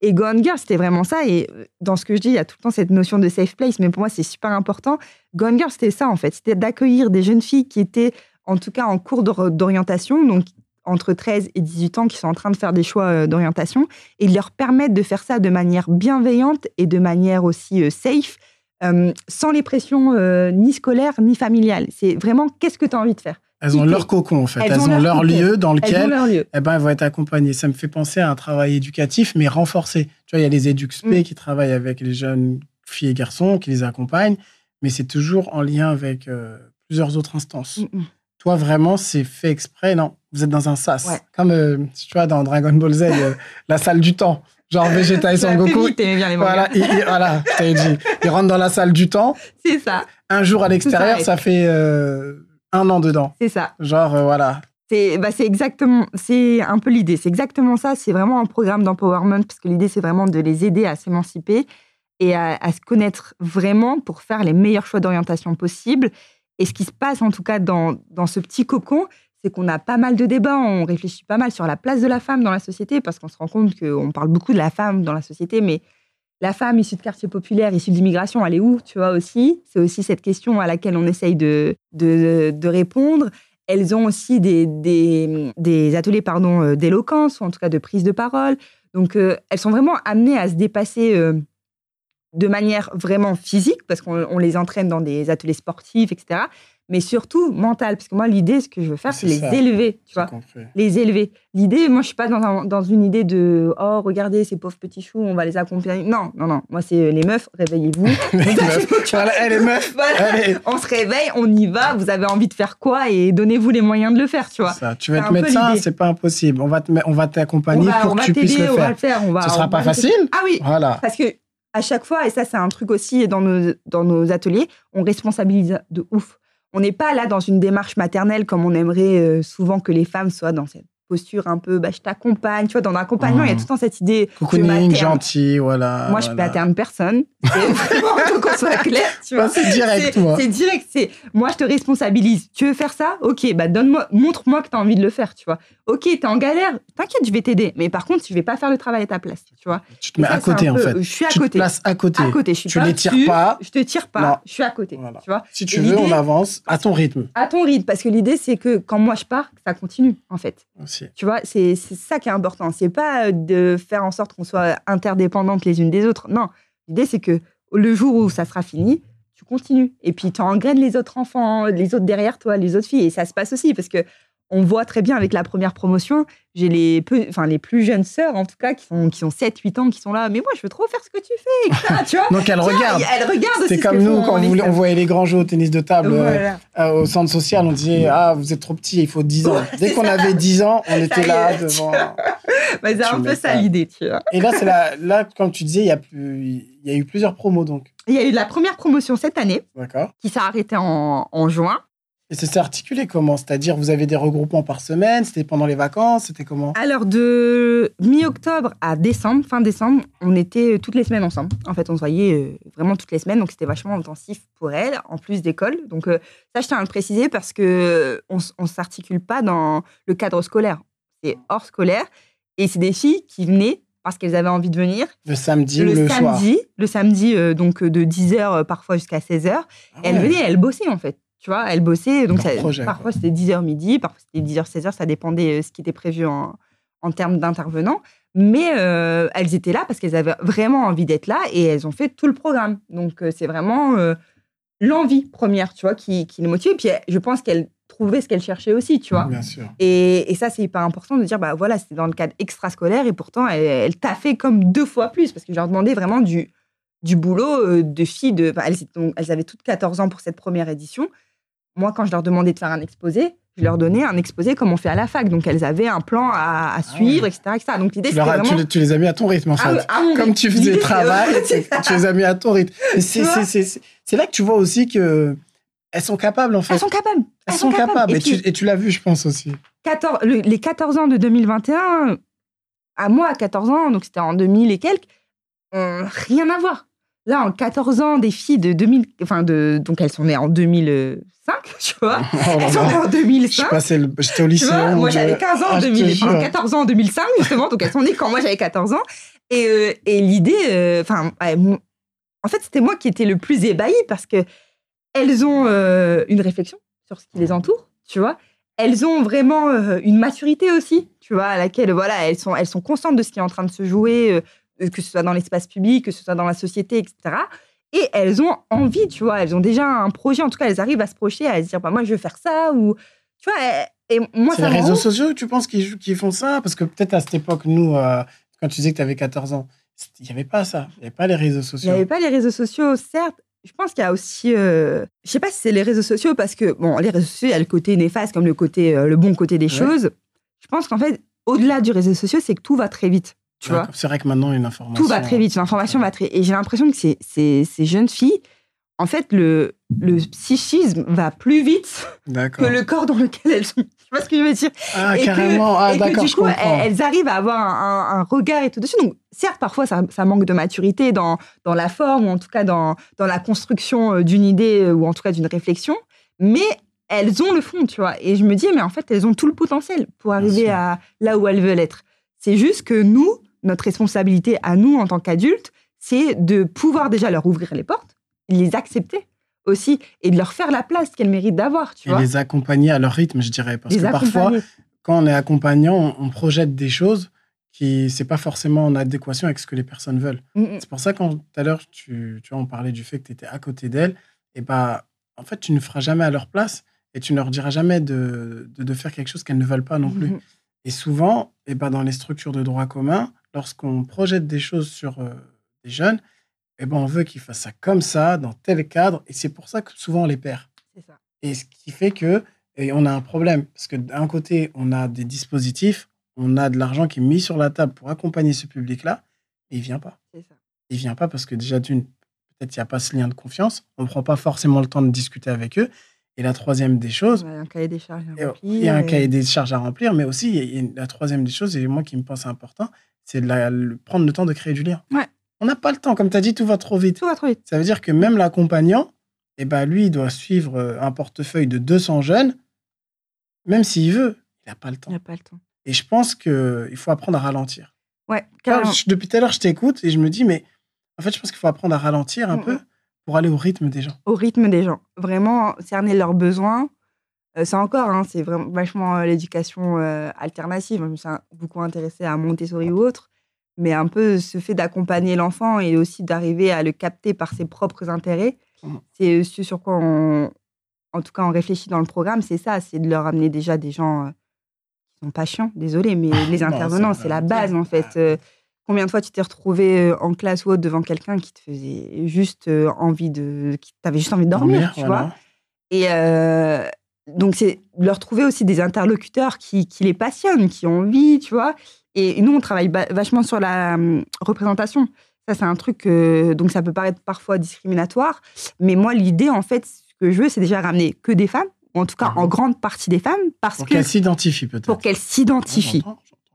Et Gone Girl, c'était vraiment ça. Et euh, dans ce que je dis, il y a tout le temps cette notion de safe place, mais pour moi, c'est super important. Gone Girl, c'était ça, en fait. C'était d'accueillir des jeunes filles qui étaient, en tout cas, en cours d'or- d'orientation, donc entre 13 et 18 ans, qui sont en train de faire des choix euh, d'orientation, et de leur permettre de faire ça de manière bienveillante et de manière aussi euh, safe, euh, sans les pressions euh, ni scolaires ni familiales. C'est vraiment qu'est-ce que tu as envie de faire? Elles ont leur cocon, en fait. Elles Elles, ont ont leur lieu dans Elles lequel lieu. eh ben, elles vont être accompagnées. Ça me fait penser à un travail éducatif, mais renforcé. Tu vois, il y a les EduxP Mm. qui travaillent avec les jeunes filles et garçons, qui les accompagnent, mais c'est toujours en lien avec euh, plusieurs autres instances. Mm, mm. Toi, vraiment, c'est fait exprès? Non, vous êtes dans un sas. Ouais. Comme, euh, tu vois, dans Dragon Ball Z, euh, la salle du temps. Genre Vegeta et Son Goku. vite, bien les. Voilà, il, il- voilà, dit. Ils rentrent dans la salle du temps. C'est ça, Un jour à l'extérieur, ça. ça fait euh, un an dedans. c'est ça. Genre, euh, voilà. C'est bah, exactement, c'est un peu l'idée. C'est exactement ça. C'est vraiment un programme d'empowerment parce que l'idée, c'est vraiment de les aider à s'émanciper et à, à se connaître vraiment pour faire les meilleurs choix d'orientation possibles. Et ce qui se passe, en tout cas, dans, dans ce petit cocon, c'est qu'on a pas mal de débats, on réfléchit pas mal sur la place de la femme dans la société, parce qu'on se rend compte qu'on parle beaucoup de la femme dans la société, mais la femme issue de quartiers populaires, issue d'immigration, elle est où, tu vois, aussi? C'est aussi cette question à laquelle on essaye de, de, de répondre. Elles ont aussi des, des, des ateliers euh, d'éloquence, ou en tout cas de prise de parole. Donc, euh, elles sont vraiment amenées à se dépasser euh, de manière vraiment physique, parce qu'on on les entraîne dans des ateliers sportifs, etc. Mais surtout mentale, parce que moi, l'idée, ce que je veux faire, c'est les ça. élever, tu vois les élever. L'idée, moi, je suis pas dans, un- dans une idée de oh regardez ces pauvres petits choux, on va les accompagner. Non, non, non. Moi, c'est euh, les meufs, réveillez-vous. Les meufs. Voilà. Voilà. On se réveille, on y va. Vous avez envie de faire quoi et donnez-vous les moyens de le faire, tu vois. Ça, tu veux être médecin, c'est pas impossible. On va On t'accompagner va, pour on que va tu puisses le on va faire. le faire. On va, Ce sera pas le- facile. Ah oui, Voilà. parce que à chaque fois, et ça c'est un truc aussi dans nos, ateliers, on responsabilise de ouf. On n'est pas là dans une démarche maternelle comme on aimerait euh, souvent que les femmes soient dans cette posture un peu bah, je t'accompagne. Tu vois, dans l'accompagnement, il y a Mhm. tout le temps cette idée. Cocooning, gentil, voilà. Moi, je voilà. materne personne. C'est vraiment faut qu'on soit clair, tu vois. Bah, c'est direct, moi. C'est direct. C'est moi, je te responsabilise. Tu veux faire ça? Ok, bah donne-moi, montre-moi que tu as envie de le faire, tu vois. Ok, t'es en galère. T'inquiète, je vais t'aider. Mais par contre, je vais pas faire le travail à ta place, tu vois. Tu te mets ça, à côté, en peu- fait. Je suis à tu te côté. places à côté. À côté, je suis Tu pas les tires dessus, pas. Je te tire pas. Non. Je suis à côté, Voilà. tu vois. Si tu veux, on avance à ton rythme À ton rythme, parce que l'idée, c'est que quand moi je pars, ça continue, en fait. Tu vois, c'est c'est ça qui est important. C'est pas euh, de faire en sorte qu'on soit interdépendantes les unes des autres. Non. L'idée, c'est que le jour où ça sera fini, tu continues. Et puis, tu engraines les autres enfants, les autres derrière toi, les autres filles. Et ça se passe aussi, parce que on voit très bien avec la première promotion, j'ai les, peu- enfin, les plus jeunes sœurs, en tout cas, qui, sont, qui ont 7-8 ans, qui sont là. Mais moi, je veux trop faire ce que tu fais, tu vois Donc, elle Tu vois, regarde. Elle regarde aussi. C'est ce comme nous, quand les on, voyait les grands jeux au tennis de table euh, Voilà. euh, au centre social, on disait Ah, vous êtes trop petit, il faut 10 ans. Dès qu'on avait 10 ans, on était là est, devant. Bah, c'est un peu ça l'idée, tu vois. Et là, c'est la, là, comme tu disais, il y, a plus- il y a eu plusieurs promos, donc. Il y a eu la première promotion cette année, qui s'est arrêtée en, en juin. Et ça s'est articulé comment? C'est-à-dire, vous avez des regroupements par semaine C'était pendant les vacances C'était comment? Alors, de mi-octobre à décembre, fin décembre, on était toutes les semaines ensemble. En fait, on se voyait euh, vraiment toutes les semaines, donc c'était vachement intensif pour elle, en plus d'école. Donc, euh, ça, je tiens à le préciser parce que on, s- on s'articule pas dans le cadre scolaire. C'est hors scolaire. Et c'est des filles qui venaient parce qu'elles avaient envie de venir. Le samedi le, le soir samedi, le samedi, euh, donc euh, de 10h parfois jusqu'à 16h. Ah ouais. venait, elle bossait en fait. Tu vois, elle bossait. Donc Leur ça- projet, parfois c'était 10h midi, parfois c'était 10h, 16h, ça dépendait euh, ce qui était prévu en, en termes d'intervenants. Mais euh, elles étaient là parce qu'elles avaient vraiment envie d'être là et elles ont fait tout le programme. Donc euh, c'est vraiment euh, l'envie première, tu vois, qui, qui les motive. Et puis je pense qu'elles trouvaient ce qu'elles cherchaient aussi, tu vois. Bien sûr. Et, et ça, c'est hyper important de dire, bah voilà, c'était dans le cadre extrascolaire et pourtant, elle, elle t'a fait comme deux fois plus parce que je leur demandais vraiment du, du boulot de filles. De, bah, elles, étaient donc- elles avaient toutes 14 ans pour cette première édition. Moi, quand je leur demandais de faire un exposé, je leur donnais un exposé comme on fait à la fac. Donc, elles avaient un plan à, à suivre, etc., etc. Donc, l'idée, Tu, leur as- tu vraiment... les- tu les as mis à ton rythme, en fait. Ah, à mon Comme tu faisais travail, tu les as mis à ton rythme. C'est- là que tu vois aussi que elles sont capables, en fait. Elles sont capables. Elles sont capables. Et Et, tu, et tu l'as vu, je pense aussi. 14, le- les 14 ans de 2021, à moi, à 14 ans, donc c'était en 2000 et quelques, ont rien à voir. Là, en 14 ans, des filles de 2000, enfin, de, donc elles sont nées en 2005, tu vois. Oh Elles sont nées en Je 2005. passais le- J'étais au Tu lycée. vois, moi j'avais 15 ans en Ah, je te 2000, enfin, jure. 14 ans en 2005 justement, donc elles sont nées quand moi j'avais 14 ans. Et, euh, et l'idée, euh, enfin, en fait c'était moi qui étais le plus ébahi parce que elles ont euh, une réflexion sur ce qui les entoure, tu vois. Elles ont vraiment euh, une maturité aussi, tu vois, à laquelle voilà, elles sont, elles sont conscientes de ce qui est en train de se jouer, euh, que ce soit dans l'espace public, que ce soit dans la société, etc. Et elles ont envie, tu vois, elles ont déjà un projet, en tout cas, elles arrivent à se projeter, à se dire, bah, moi, je veux faire ça, ou, tu vois, et, et moi, C'est les réseaux sociaux, tu penses, qui, jou- qui font ça? Parce que peut-être à cette époque, nous, euh, quand tu disais que tu avais 14 ans, il n'y avait pas ça. Il n'y avait pas les réseaux Il n'y sociaux. avait pas les réseaux sociaux, certes. Je pense qu'il y a aussi, euh, je sais pas si c'est les réseaux sociaux parce que bon, les réseaux sociaux, il y a le côté néfaste comme le côté, euh, le bon côté des Ouais. choses. Je pense qu'en fait, au-delà du réseau social, c'est que tout va très vite, tu vois. C'est vrai que maintenant, une information. Tout va très vite, l'information va très. Et j'ai l'impression que ces, ces, ces jeunes filles, en fait, le, le psychisme va plus vite que le corps dans lequel elles sont. Tu vois ce que je veux dire? Ah, Et que- carrément. Ah, et que d'accord, du coup, elles, elles arrivent à avoir un, un- un regard et tout dessus. Donc, certes, parfois, ça, ça manque de maturité dans, dans la forme, ou en tout cas dans, dans la construction euh, d'une idée, euh, ou en tout cas d'une réflexion, mais elles ont le fond, tu vois. Et je me dis, mais en fait, elles ont tout le potentiel pour arriver à là où elles veulent être. C'est juste que nous, notre responsabilité à nous, en tant qu'adultes, c'est de pouvoir déjà leur ouvrir les portes, les accepter aussi, et de leur faire la place qu'elles méritent d'avoir, tu Et vois. les accompagner à leur rythme, je dirais. Parce Les que parfois, quand on est accompagnant, on, on projette des choses qui c'est pas forcément en adéquation avec ce que les personnes veulent. Mm, mm. C'est pour ça quand tout à l'heure tu, tu vois, on parlait du fait que tu étais à côté d'elles, et bah en fait tu ne feras jamais à leur place et tu ne leur diras jamais de, de, de faire quelque chose qu'elles ne veulent pas non plus. Mhm. Et souvent, et ben dans les structures de droit commun, lorsqu'on projette des choses sur euh, des jeunes, et ben on veut qu'ils fassent ça comme ça, dans tel cadre, et c'est pour ça que souvent on les perd. Ça. Et ce qui fait que et on a un problème. Parce que d'un côté, on a des dispositifs, on a de l'argent qui est mis sur la table pour accompagner ce public-là, et il vient pas. Ça. Il vient pas parce que déjà, d'une, peut-être il n'y a pas ce lien de confiance, on ne prend pas forcément le temps de discuter avec eux. Et la troisième des choses, Ouais, un cahier des charges à remplir. il y a un et- cahier des charges à remplir, mais aussi, la troisième des choses, et moi qui me pense important, c'est le- prendre le temps de créer du lien. Ouais. On n'a pas le temps. Comme tu as dit, tout va trop vite. Tout va trop vite. Ça veut dire que même l'accompagnant, eh ben, lui, il doit suivre euh, un portefeuille de 200 jeunes, même s'il veut, il n'a pas le Il temps. n'y a pas le temps. Et je pense qu'il faut apprendre à ralentir. Ouais, je- depuis tout à l'heure, je t'écoute et je me dis, mais en fait, je pense qu'il faut apprendre à ralentir un Mm, peu mm. pour aller au rythme des gens. Au rythme des gens. Vraiment cerner leurs besoins. Euh, c'est encore, hein, c'est vraiment vachement euh, l'éducation euh, alternative. Je me suis beaucoup intéressée à Montessori ou autre. Mais un peu ce fait d'accompagner l'enfant et aussi d'arriver à le capter par ses propres intérêts, Mhm. c'est ce sur quoi on, en tout cas, on réfléchit dans le programme. C'est ça, c'est de leur amener déjà des gens qui sont pas chiants, désolé, mais les intervenants, c'est la base en fait. Euh, Combien de fois tu t'es retrouvé en classe ou autre devant quelqu'un qui te faisait juste envie de. qui t'avait juste envie de dormir, tu voilà. vois? Et euh, donc, c'est leur trouver aussi des interlocuteurs qui, qui les passionnent, qui ont envie, tu vois. Et nous, on travaille vachement sur la hum, représentation. Ça, c'est un truc. euh, donc, ça peut paraître parfois discriminatoire. Mais moi, l'idée, en fait, ce que je veux, c'est déjà ramener que des femmes, ou en tout cas Mhm. en grande partie des femmes, parce Pour que. qu'elle s'identifie peut-être. Pour qu'elles s'identifient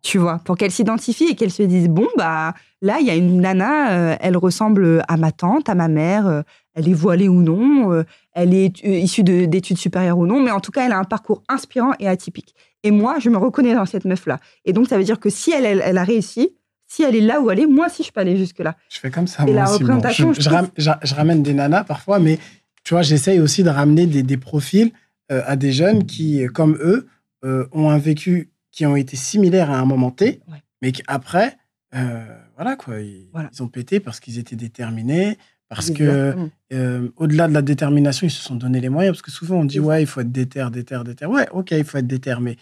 tu vois, pour qu'elles s'identifient et qu'elles se disent bon bah là il y a une nana, euh, elle ressemble à ma tante, à ma mère, euh, elle est voilée ou non, euh, elle est euh, issue de- d'études supérieures ou non, mais en tout cas elle a un parcours inspirant et atypique. Et moi je me reconnais dans cette meuf là. Et donc ça veut dire que si elle, elle, elle a réussi, si elle est là où elle est, moi aussi je peux aller jusque là. Je fais comme ça. Et moi la aussi, représentation, je, je je trouve- ram- j'a- je ramène des nanas parfois, mais tu vois, j'essaye aussi de ramener des, des profils euh, à des jeunes qui, comme eux, euh, ont un vécu qui ont été similaires à un moment T, Ouais. mais qu'après, euh, voilà quoi, ils, Voilà. ils ont pété parce qu'ils étaient déterminés, parce que Exactement. euh, au-delà de la détermination, ils se sont donné les moyens, parce que souvent on dit ça. ouais, il faut être déter, déter, déter. Ouais, ok, il faut être déter, mais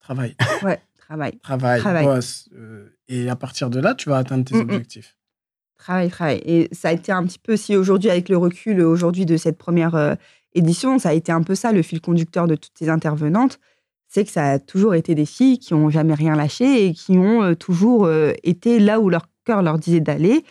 travail, ouais, travail. travail, Travail. bosse, euh, et à partir de là, tu vas atteindre tes Mm, mm. objectifs. Travail, travail. Et ça a été un petit peu, si aujourd'hui, avec le recul aujourd'hui de cette première euh, édition, ça a été un peu ça, le fil conducteur de toutes ces intervenantes, c'est que ça a toujours été des filles qui ont jamais rien lâché et qui ont euh, toujours euh, été là où leur cœur leur disait d'aller,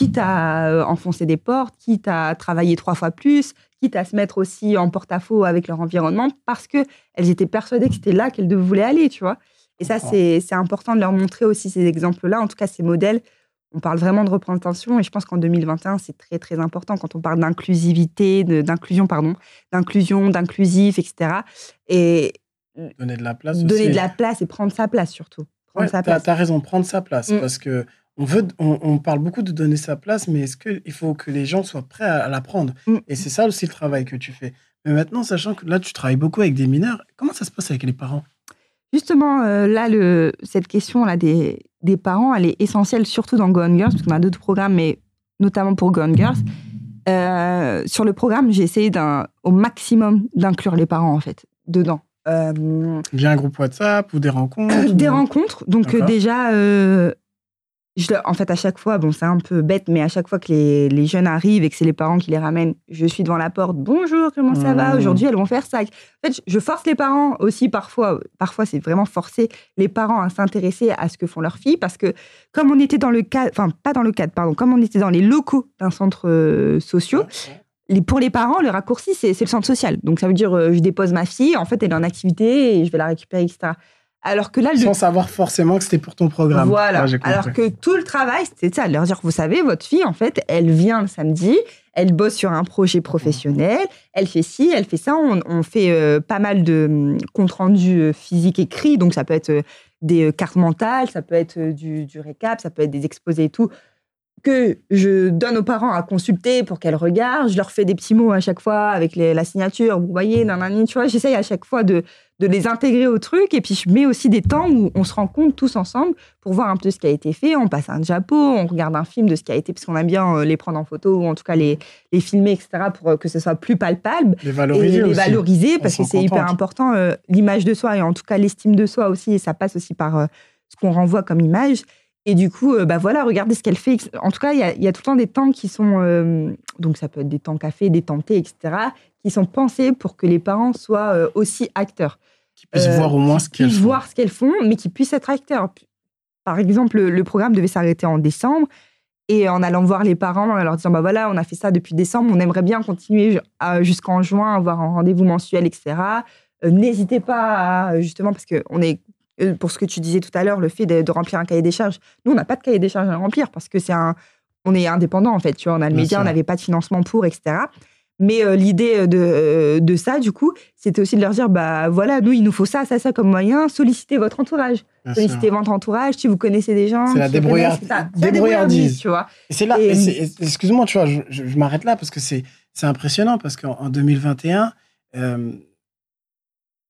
quitte à euh, enfoncer des portes, quitte à travailler trois fois plus, quitte à se mettre aussi en porte-à-faux avec leur environnement, parce que elles étaient persuadées que c'était là qu'elles voulaient aller, tu vois. Et ça, c'est important de leur montrer aussi ces exemples-là, en tout cas ces modèles. On parle vraiment de représentation et je pense qu'en 2021, c'est très, très important quand on parle d'inclusivité, d'inclusion, pardon, d'inclusion, d'inclusif, etc. Et Donner de la place donner aussi. de la place et prendre sa place surtout. Prendre Ouais, sa place. t'as raison, prendre sa place. Mm. Parce que on, veut, on, on parle beaucoup de donner sa place, mais est-ce qu'il faut que les gens soient prêts à, la prendre? Mm. Et c'est ça aussi le travail que tu fais. Mais maintenant, sachant que là, tu travailles beaucoup avec des mineurs, comment ça se passe avec les parents? Justement, euh, là, le, cette question là des, des parents, elle est essentielle, surtout dans Gone Girls, parce qu'on a d'autres programmes, mais notamment pour Gone Girls. Euh, sur le programme, j'ai essayé au maximum d'inclure les parents, en fait, dedans. Euh, Via un groupe WhatsApp ou des rencontres des ou- rencontres. Donc euh, déjà, je, en fait, à chaque fois, bon, c'est un peu bête, mais à chaque fois que les, les jeunes arrivent et que c'est les parents qui les ramènent, je suis devant la porte. Bonjour, comment ça va? Mmh. Aujourd'hui, elles vont faire ça. En fait, je- je force les parents aussi parfois. Parfois, c'est vraiment forcer les parents à s'intéresser à ce que font leurs filles parce que comme on était dans le cadre, enfin pas dans le cadre, pardon, comme on était dans les locaux d'un centre euh, social, les- pour les parents, le raccourci, c'est c'est le centre social. Donc, ça veut dire, euh, je dépose ma fille, en fait, elle est en activité et je vais la récupérer, etc. Alors que là, le Sans savoir forcément que c'était pour ton programme. voilà. Ouais. Alors que tout le travail, c'était ça, leur dire, vous savez, votre fille, en fait, elle vient le samedi, elle bosse sur un projet professionnel, elle fait ci, elle fait ça. On, on fait euh, pas mal de hum, comptes rendus euh, physiques écrits, donc ça peut être euh, des euh, cartes mentales, ça peut être euh, du, du récap, ça peut être des exposés et tout, que je donne aux parents à consulter pour qu'elles regardent. Je leur fais des petits mots à chaque fois avec les- la signature. Vous voyez, nanani, tu vois, j'essaye à chaque fois de, de les intégrer au truc. Et puis, je mets aussi des temps où on se rencontre tous ensemble pour voir un peu ce qui a été fait. On passe un diapo, on regarde un film de ce qui a été, parce qu'on aime bien euh, les prendre en photo ou en tout cas les, les filmer, etc., pour euh, que ce soit plus palpable Les valoriser et les aussi. valoriser parce que c'est hyper important euh, l'image de soi et en tout cas l'estime de soi aussi et ça passe aussi par euh, ce qu'on renvoie comme image et du coup euh, bah voilà regardez ce qu'elle fait en tout cas il y a, il y a tout le temps des temps qui sont euh, donc ça peut être des temps café des temps thé etc qui sont pensés pour que les parents soient euh, aussi acteurs Qu'ils puissent euh, voir au moins ce qu'elles font. voir ce qu'elles font, mais qui puissent être acteurs. Par exemple, le, le programme devait s'arrêter en décembre. Et en allant voir les parents, en leur disant, bah voilà, on a fait ça depuis décembre, on aimerait bien continuer jusqu'en juin, avoir un rendez-vous mensuel, etc. N'hésitez pas à, justement, parce que on est, pour ce que tu disais tout à l'heure, le fait de, de remplir un cahier des charges. Nous, on n'a pas de cahier des charges à remplir parce que c'est un, on est indépendant, en fait. Tu vois, on a le Bien média, on n'avait pas de financement pour, etc. Mais euh, l'idée de, euh, de ça, du coup, c'était aussi de leur dire, bah voilà, nous, il nous faut ça, ça, ça comme moyen, sollicitez votre entourage. Bien sûr. Sollicitez votre entourage, si vous connaissez des gens. C'est la débrouillard- la débrouillardise. tu vois. C'est là, Et- excuse-moi, tu vois, je, je- je m'arrête là parce que c'est c'est impressionnant parce qu'en en 2021, euh,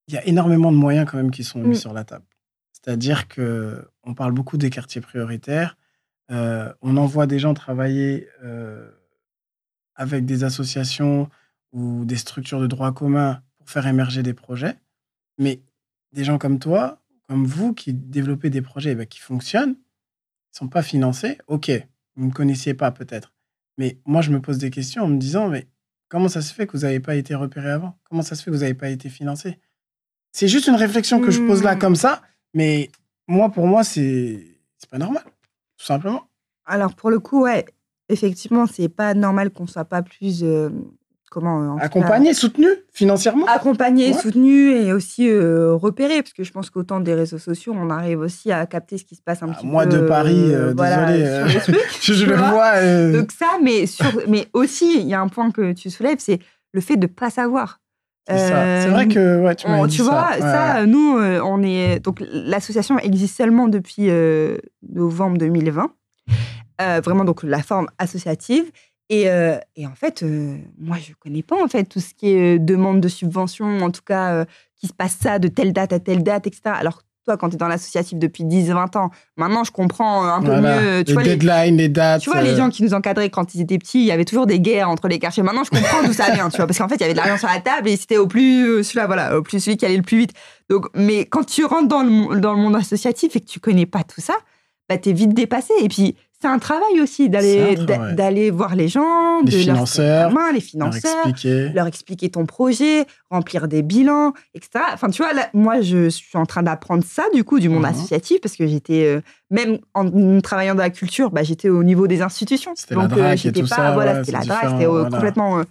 il y a énormément de moyens quand même qui sont mis Mm. sur la table. C'est-à-dire que on parle beaucoup des quartiers prioritaires, euh, on envoie des gens travailler euh, avec des associations ou des structures de droit commun pour faire émerger des projets, mais des gens comme toi, comme vous, qui développez des projets eh ben, qui fonctionnent, ne sont pas financés. Ok, vous ne me connaissiez pas peut-être. Mais moi, je me pose des questions en me disant, mais comment ça se fait que vous n'avez pas été repéré avant? Comment ça se fait que vous n'avez pas été financé? C'est juste une réflexion que je pose là Hmm. comme ça, mais moi, pour moi, c'est c'est pas normal, tout simplement. Alors, pour le coup, ouais, effectivement, c'est pas normal qu'on soit pas plus. euh, comment euh, Accompagné, soutenu financièrement accompagné, Ouais. soutenu et aussi euh, repéré, parce que je pense qu'autant des réseaux sociaux, on arrive aussi à capter ce qui se passe un Ah, petit moi peu. de Paris, euh, voilà, désolé, trucs. je, le vois. Donc ça, mais, sur, mais aussi, il y a un point que tu soulèves, c'est le fait de ne pas savoir. C'est. C'est Euh, vrai que ouais, tu m'as on- dit tu ça. vois, Ouais, ça, nous, euh, on est. Donc, l'association existe seulement depuis euh, novembre 2020. Euh, vraiment, donc, la forme associative. Et, et en fait, moi, je ne connais pas, en fait, tout ce qui est demande de subvention, en tout cas, qui se passe ça de telle date à telle date, etc. Alors, toi, quand tu es dans l'associatif depuis 10-20 ans, maintenant, je comprends euh, un peu Voilà. mieux. Tu les vois, les, deadlines, les dates. tu vois, les euh, gens qui nous encadraient quand ils étaient petits, il y avait toujours des guerres entre les quartiers. Maintenant, je comprends d'où ça vient, tu vois, parce qu'en fait, il y avait de l'argent sur la table et c'était au plus euh, celui-là, voilà, au plus celui qui allait le plus vite. Donc, mais quand tu rentres dans le, dans le monde associatif et que tu connais pas tout ça, bah, t'es vite dépassé. Et puis, c'est un travail aussi d'aller d'aller voir les gens, Les de leur financeurs, la main, les leur financeurs, expliquer. leur expliquer ton projet, remplir des bilans, etc. Enfin, tu vois, là, moi, je suis en train d'apprendre ça, du coup, du monde Mhm. associatif, parce que j'étais, euh, même en travaillant dans la culture, bah, j'étais au niveau des institutions. Donc, et j'étais pas, ça, voilà, ouais, c'était la différent, c'était euh, voilà. complètement euh,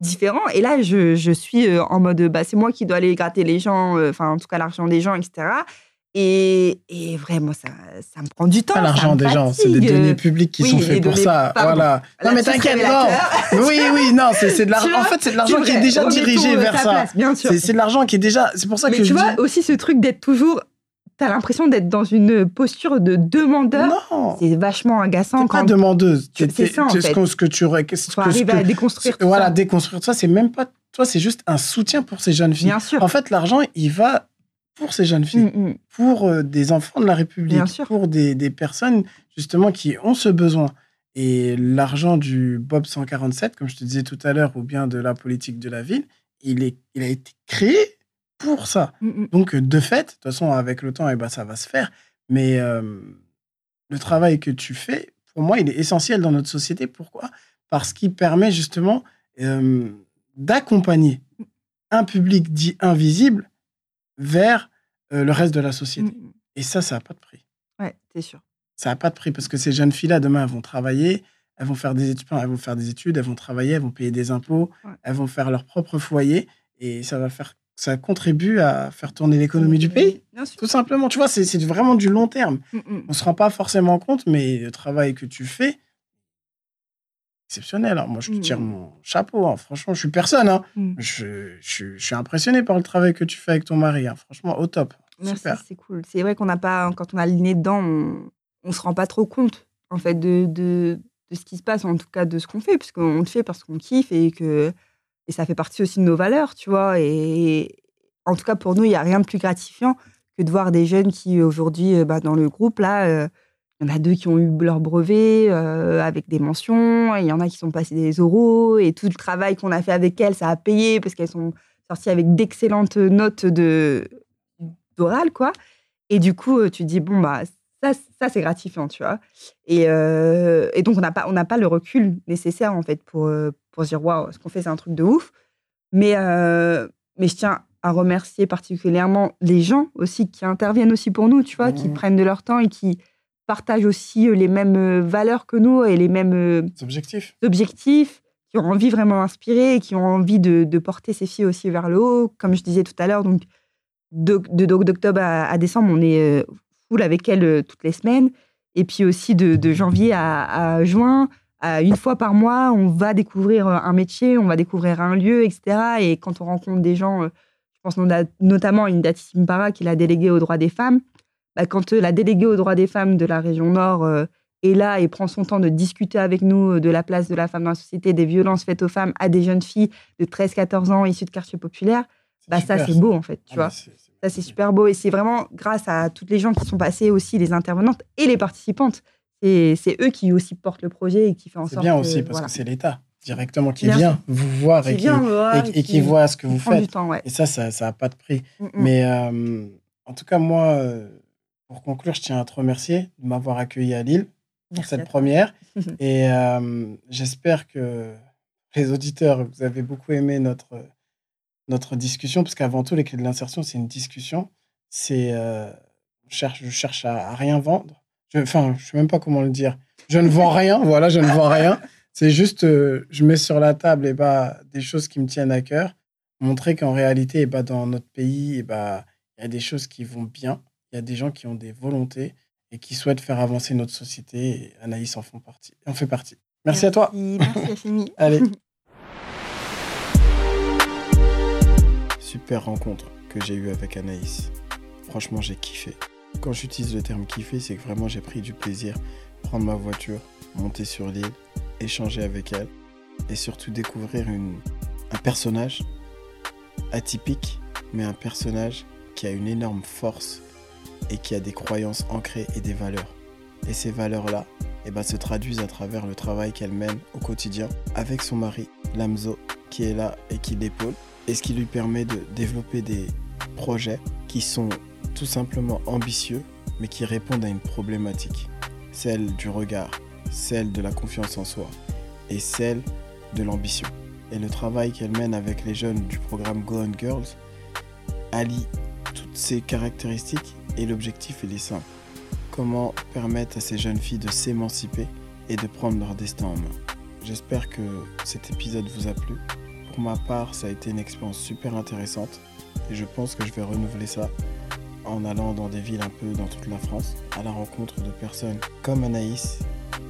différent. Et là, je, je suis euh, en mode, bah, c'est moi qui dois aller gratter les gens, euh, enfin, en tout cas, l'argent des gens, etc. Et, et vraiment, ça, ça me prend du temps. Pas l'argent des gens, c'est des deniers publics qui oui, sont les faits pour données- ça. pardon. Voilà. Non, mais t'inquiète, non. Oui, oui, non, c'est c'est de l'argent. En fait, c'est de l'argent qui est déjà dirigé euh, vers ça. place, bien sûr. C'est de l'argent qui est déjà. C'est pour ça Mais que tu je vois dis. aussi ce truc d'être toujours. T'as l'impression d'être dans une posture de demandeur. Non, C'est vachement agaçant t'es pas quand demandeuse. C'est ça, en fait. que- Ce que tu que- à déconstruire Voilà, déconstruire ça, c'est même pas. Toi, c'est juste un soutien pour ces jeunes filles. Bien sûr. En fait, l'argent, il va pour ces jeunes filles. Mm, mm. pour euh, des enfants de la République, pour des, des personnes justement qui ont ce besoin. Et l'argent du Bob 147, comme je te disais tout à l'heure, ou bien de la politique de la ville, il, est, il a été créé pour ça. Mm. Donc, euh, de fait, de toute façon, avec le temps, eh ben, ça va se faire. Mais euh, le travail que tu fais, pour moi, il est essentiel dans notre société. Pourquoi? Parce qu'il permet justement euh, d'accompagner un public dit invisible vers euh, le reste de la société. Mm. Et ça, ça n'a pas de prix. Ouais, c'est sûr. Ça n'a pas de prix parce que ces jeunes filles-là, demain, elles vont travailler, elles vont faire des études, elles vont faire des études, elles vont travailler, elles vont payer des impôts, Ouais. elles vont faire leur propre foyer et ça va faire, ça contribue à faire tourner l'économie du pays. Bien sûr. Tout simplement, tu vois, c'est vraiment du long terme. Mm, mm. On se rend pas forcément compte, mais le travail que tu fais, exceptionnel. hein. Moi, je te Mm. tire mon chapeau. hein. Franchement, je suis personne. hein. Mm. Je, je- je suis impressionné par le travail que tu fais avec ton mari. Franchement, au top. Merci, c'est cool. C'est vrai qu'on n'a pas, quand on a le nez dedans, on, on se rend pas trop compte en fait de, de, de ce qui se passe, en tout cas de ce qu'on fait, puisqu'on le fait parce qu'on kiffe et que et ça fait partie aussi de nos valeurs, tu vois. Et en tout cas pour nous, il y a rien de plus gratifiant que de voir des jeunes qui aujourd'hui, euh, bah, dans le groupe là, euh, il y en a deux qui ont eu leur brevet euh, avec des mentions, il y en a qui sont passés des oraux et tout le travail qu'on a fait avec elles, ça a payé parce qu'elles sont sorties avec d'excellentes notes de d'oral, quoi. Et du coup, euh, tu te dis, bon, bah, ça, ça c'est gratifiant, tu vois. Et, euh, et donc, on n'a pas, on pas le recul nécessaire, en fait, pour, pour se dire, waouh, ce qu'on fait, c'est un truc de ouf. Mais, euh, mais je tiens à remercier particulièrement les gens aussi qui interviennent aussi pour nous, tu vois, qui prennent de leur temps et qui partagent aussi euh, les mêmes euh, valeurs que nous et les mêmes euh, objectifs, qui ont envie vraiment d'inspirer et qui ont envie de, de porter ces filles aussi vers le haut. Comme je disais tout à l'heure, donc d'octobre à, à décembre, on est full avec elles toutes les semaines. Et puis aussi de, de janvier à, à juin, à une fois par mois, on va découvrir un métier, on va découvrir un lieu, etc. Et quand on rencontre des gens, je pense nota- notamment à Indati Simpara, qui est la déléguée aux droits des femmes, bah, quand euh, la déléguée aux droits des femmes de la région Nord euh, est là et prend son temps de discuter avec nous euh, de la place de la femme dans la société, des violences faites aux femmes à des jeunes filles de 13-14 ans issues de quartiers populaires, bah, ça, c'est beau, en fait, tu Ah, vois. c'est- c'est- Ça, c'est super beau. Et c'est vraiment grâce à toutes les gens qui sont passés aussi, les intervenantes et les participantes. C'est c'est eux qui aussi portent le projet et qui font en C'est sorte bien que, aussi parce voilà. que c'est l'État directement qui Bien vient vous voir Qui et qui, voir et, et qui voit ce que vous faites. temps, ouais. Et ça, ça n'a pas de prix. Mm, mm. Mais euh, en tout cas, moi, pour conclure, je tiens à te remercier de m'avoir accueilli à Lille pour Merci cette première. Et euh, j'espère que les auditeurs, vous avez beaucoup aimé notre, notre discussion, parce qu'avant tout, les clés de l'insertion, c'est une discussion. C'est, euh, je cherche, je cherche à, à rien vendre. Je, enfin, je sais même pas comment le dire. Je ne vends rien, voilà, je ne vends rien. C'est juste, euh, je mets sur la table et bah, des choses qui me tiennent à cœur, montrer qu'en réalité, et bah, dans notre pays, et bah, il y a des choses qui vont bien, il y a des gens qui ont des volontés et qui souhaitent faire avancer notre société. Et Anaïs en, font partie, en fait partie. Merci, à toi. Merci. Allez. Super rencontre que j'ai eue avec Anaïs. Franchement, j'ai kiffé. Quand j'utilise le terme kiffer, c'est que vraiment j'ai pris du plaisir. Prendre ma voiture, monter sur l'île, échanger avec elle et surtout découvrir une, un personnage atypique, mais un personnage qui a une énorme force et qui a des croyances ancrées et des valeurs. Et ces valeurs-là, eh ben, se traduisent à travers le travail qu'elle mène au quotidien avec son mari, Lamzo, qui est là et qui l'épaule, et ce qui lui permet de développer des projets qui sont tout simplement ambitieux, mais qui répondent à une problématique, celle du regard, celle de la confiance en soi et celle de l'ambition. Et le travail qu'elle mène avec les jeunes du programme Go On Girls allie toutes ces caractéristiques et l'objectif est simple. Comment permettre à ces jeunes filles de s'émanciper et de prendre leur destin en main? J'espère que cet épisode vous a plu. Pour ma part, ça a été une expérience super intéressante et je pense que je vais renouveler ça en allant dans des villes un peu dans toute la France à la rencontre de personnes comme Anaïs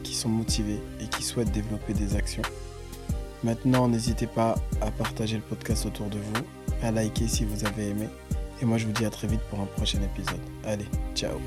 qui sont motivées et qui souhaitent développer des actions. Maintenant, n'hésitez pas à partager le podcast autour de vous, à liker si vous avez aimé et moi je vous dis à très vite pour un prochain épisode. Allez, ciao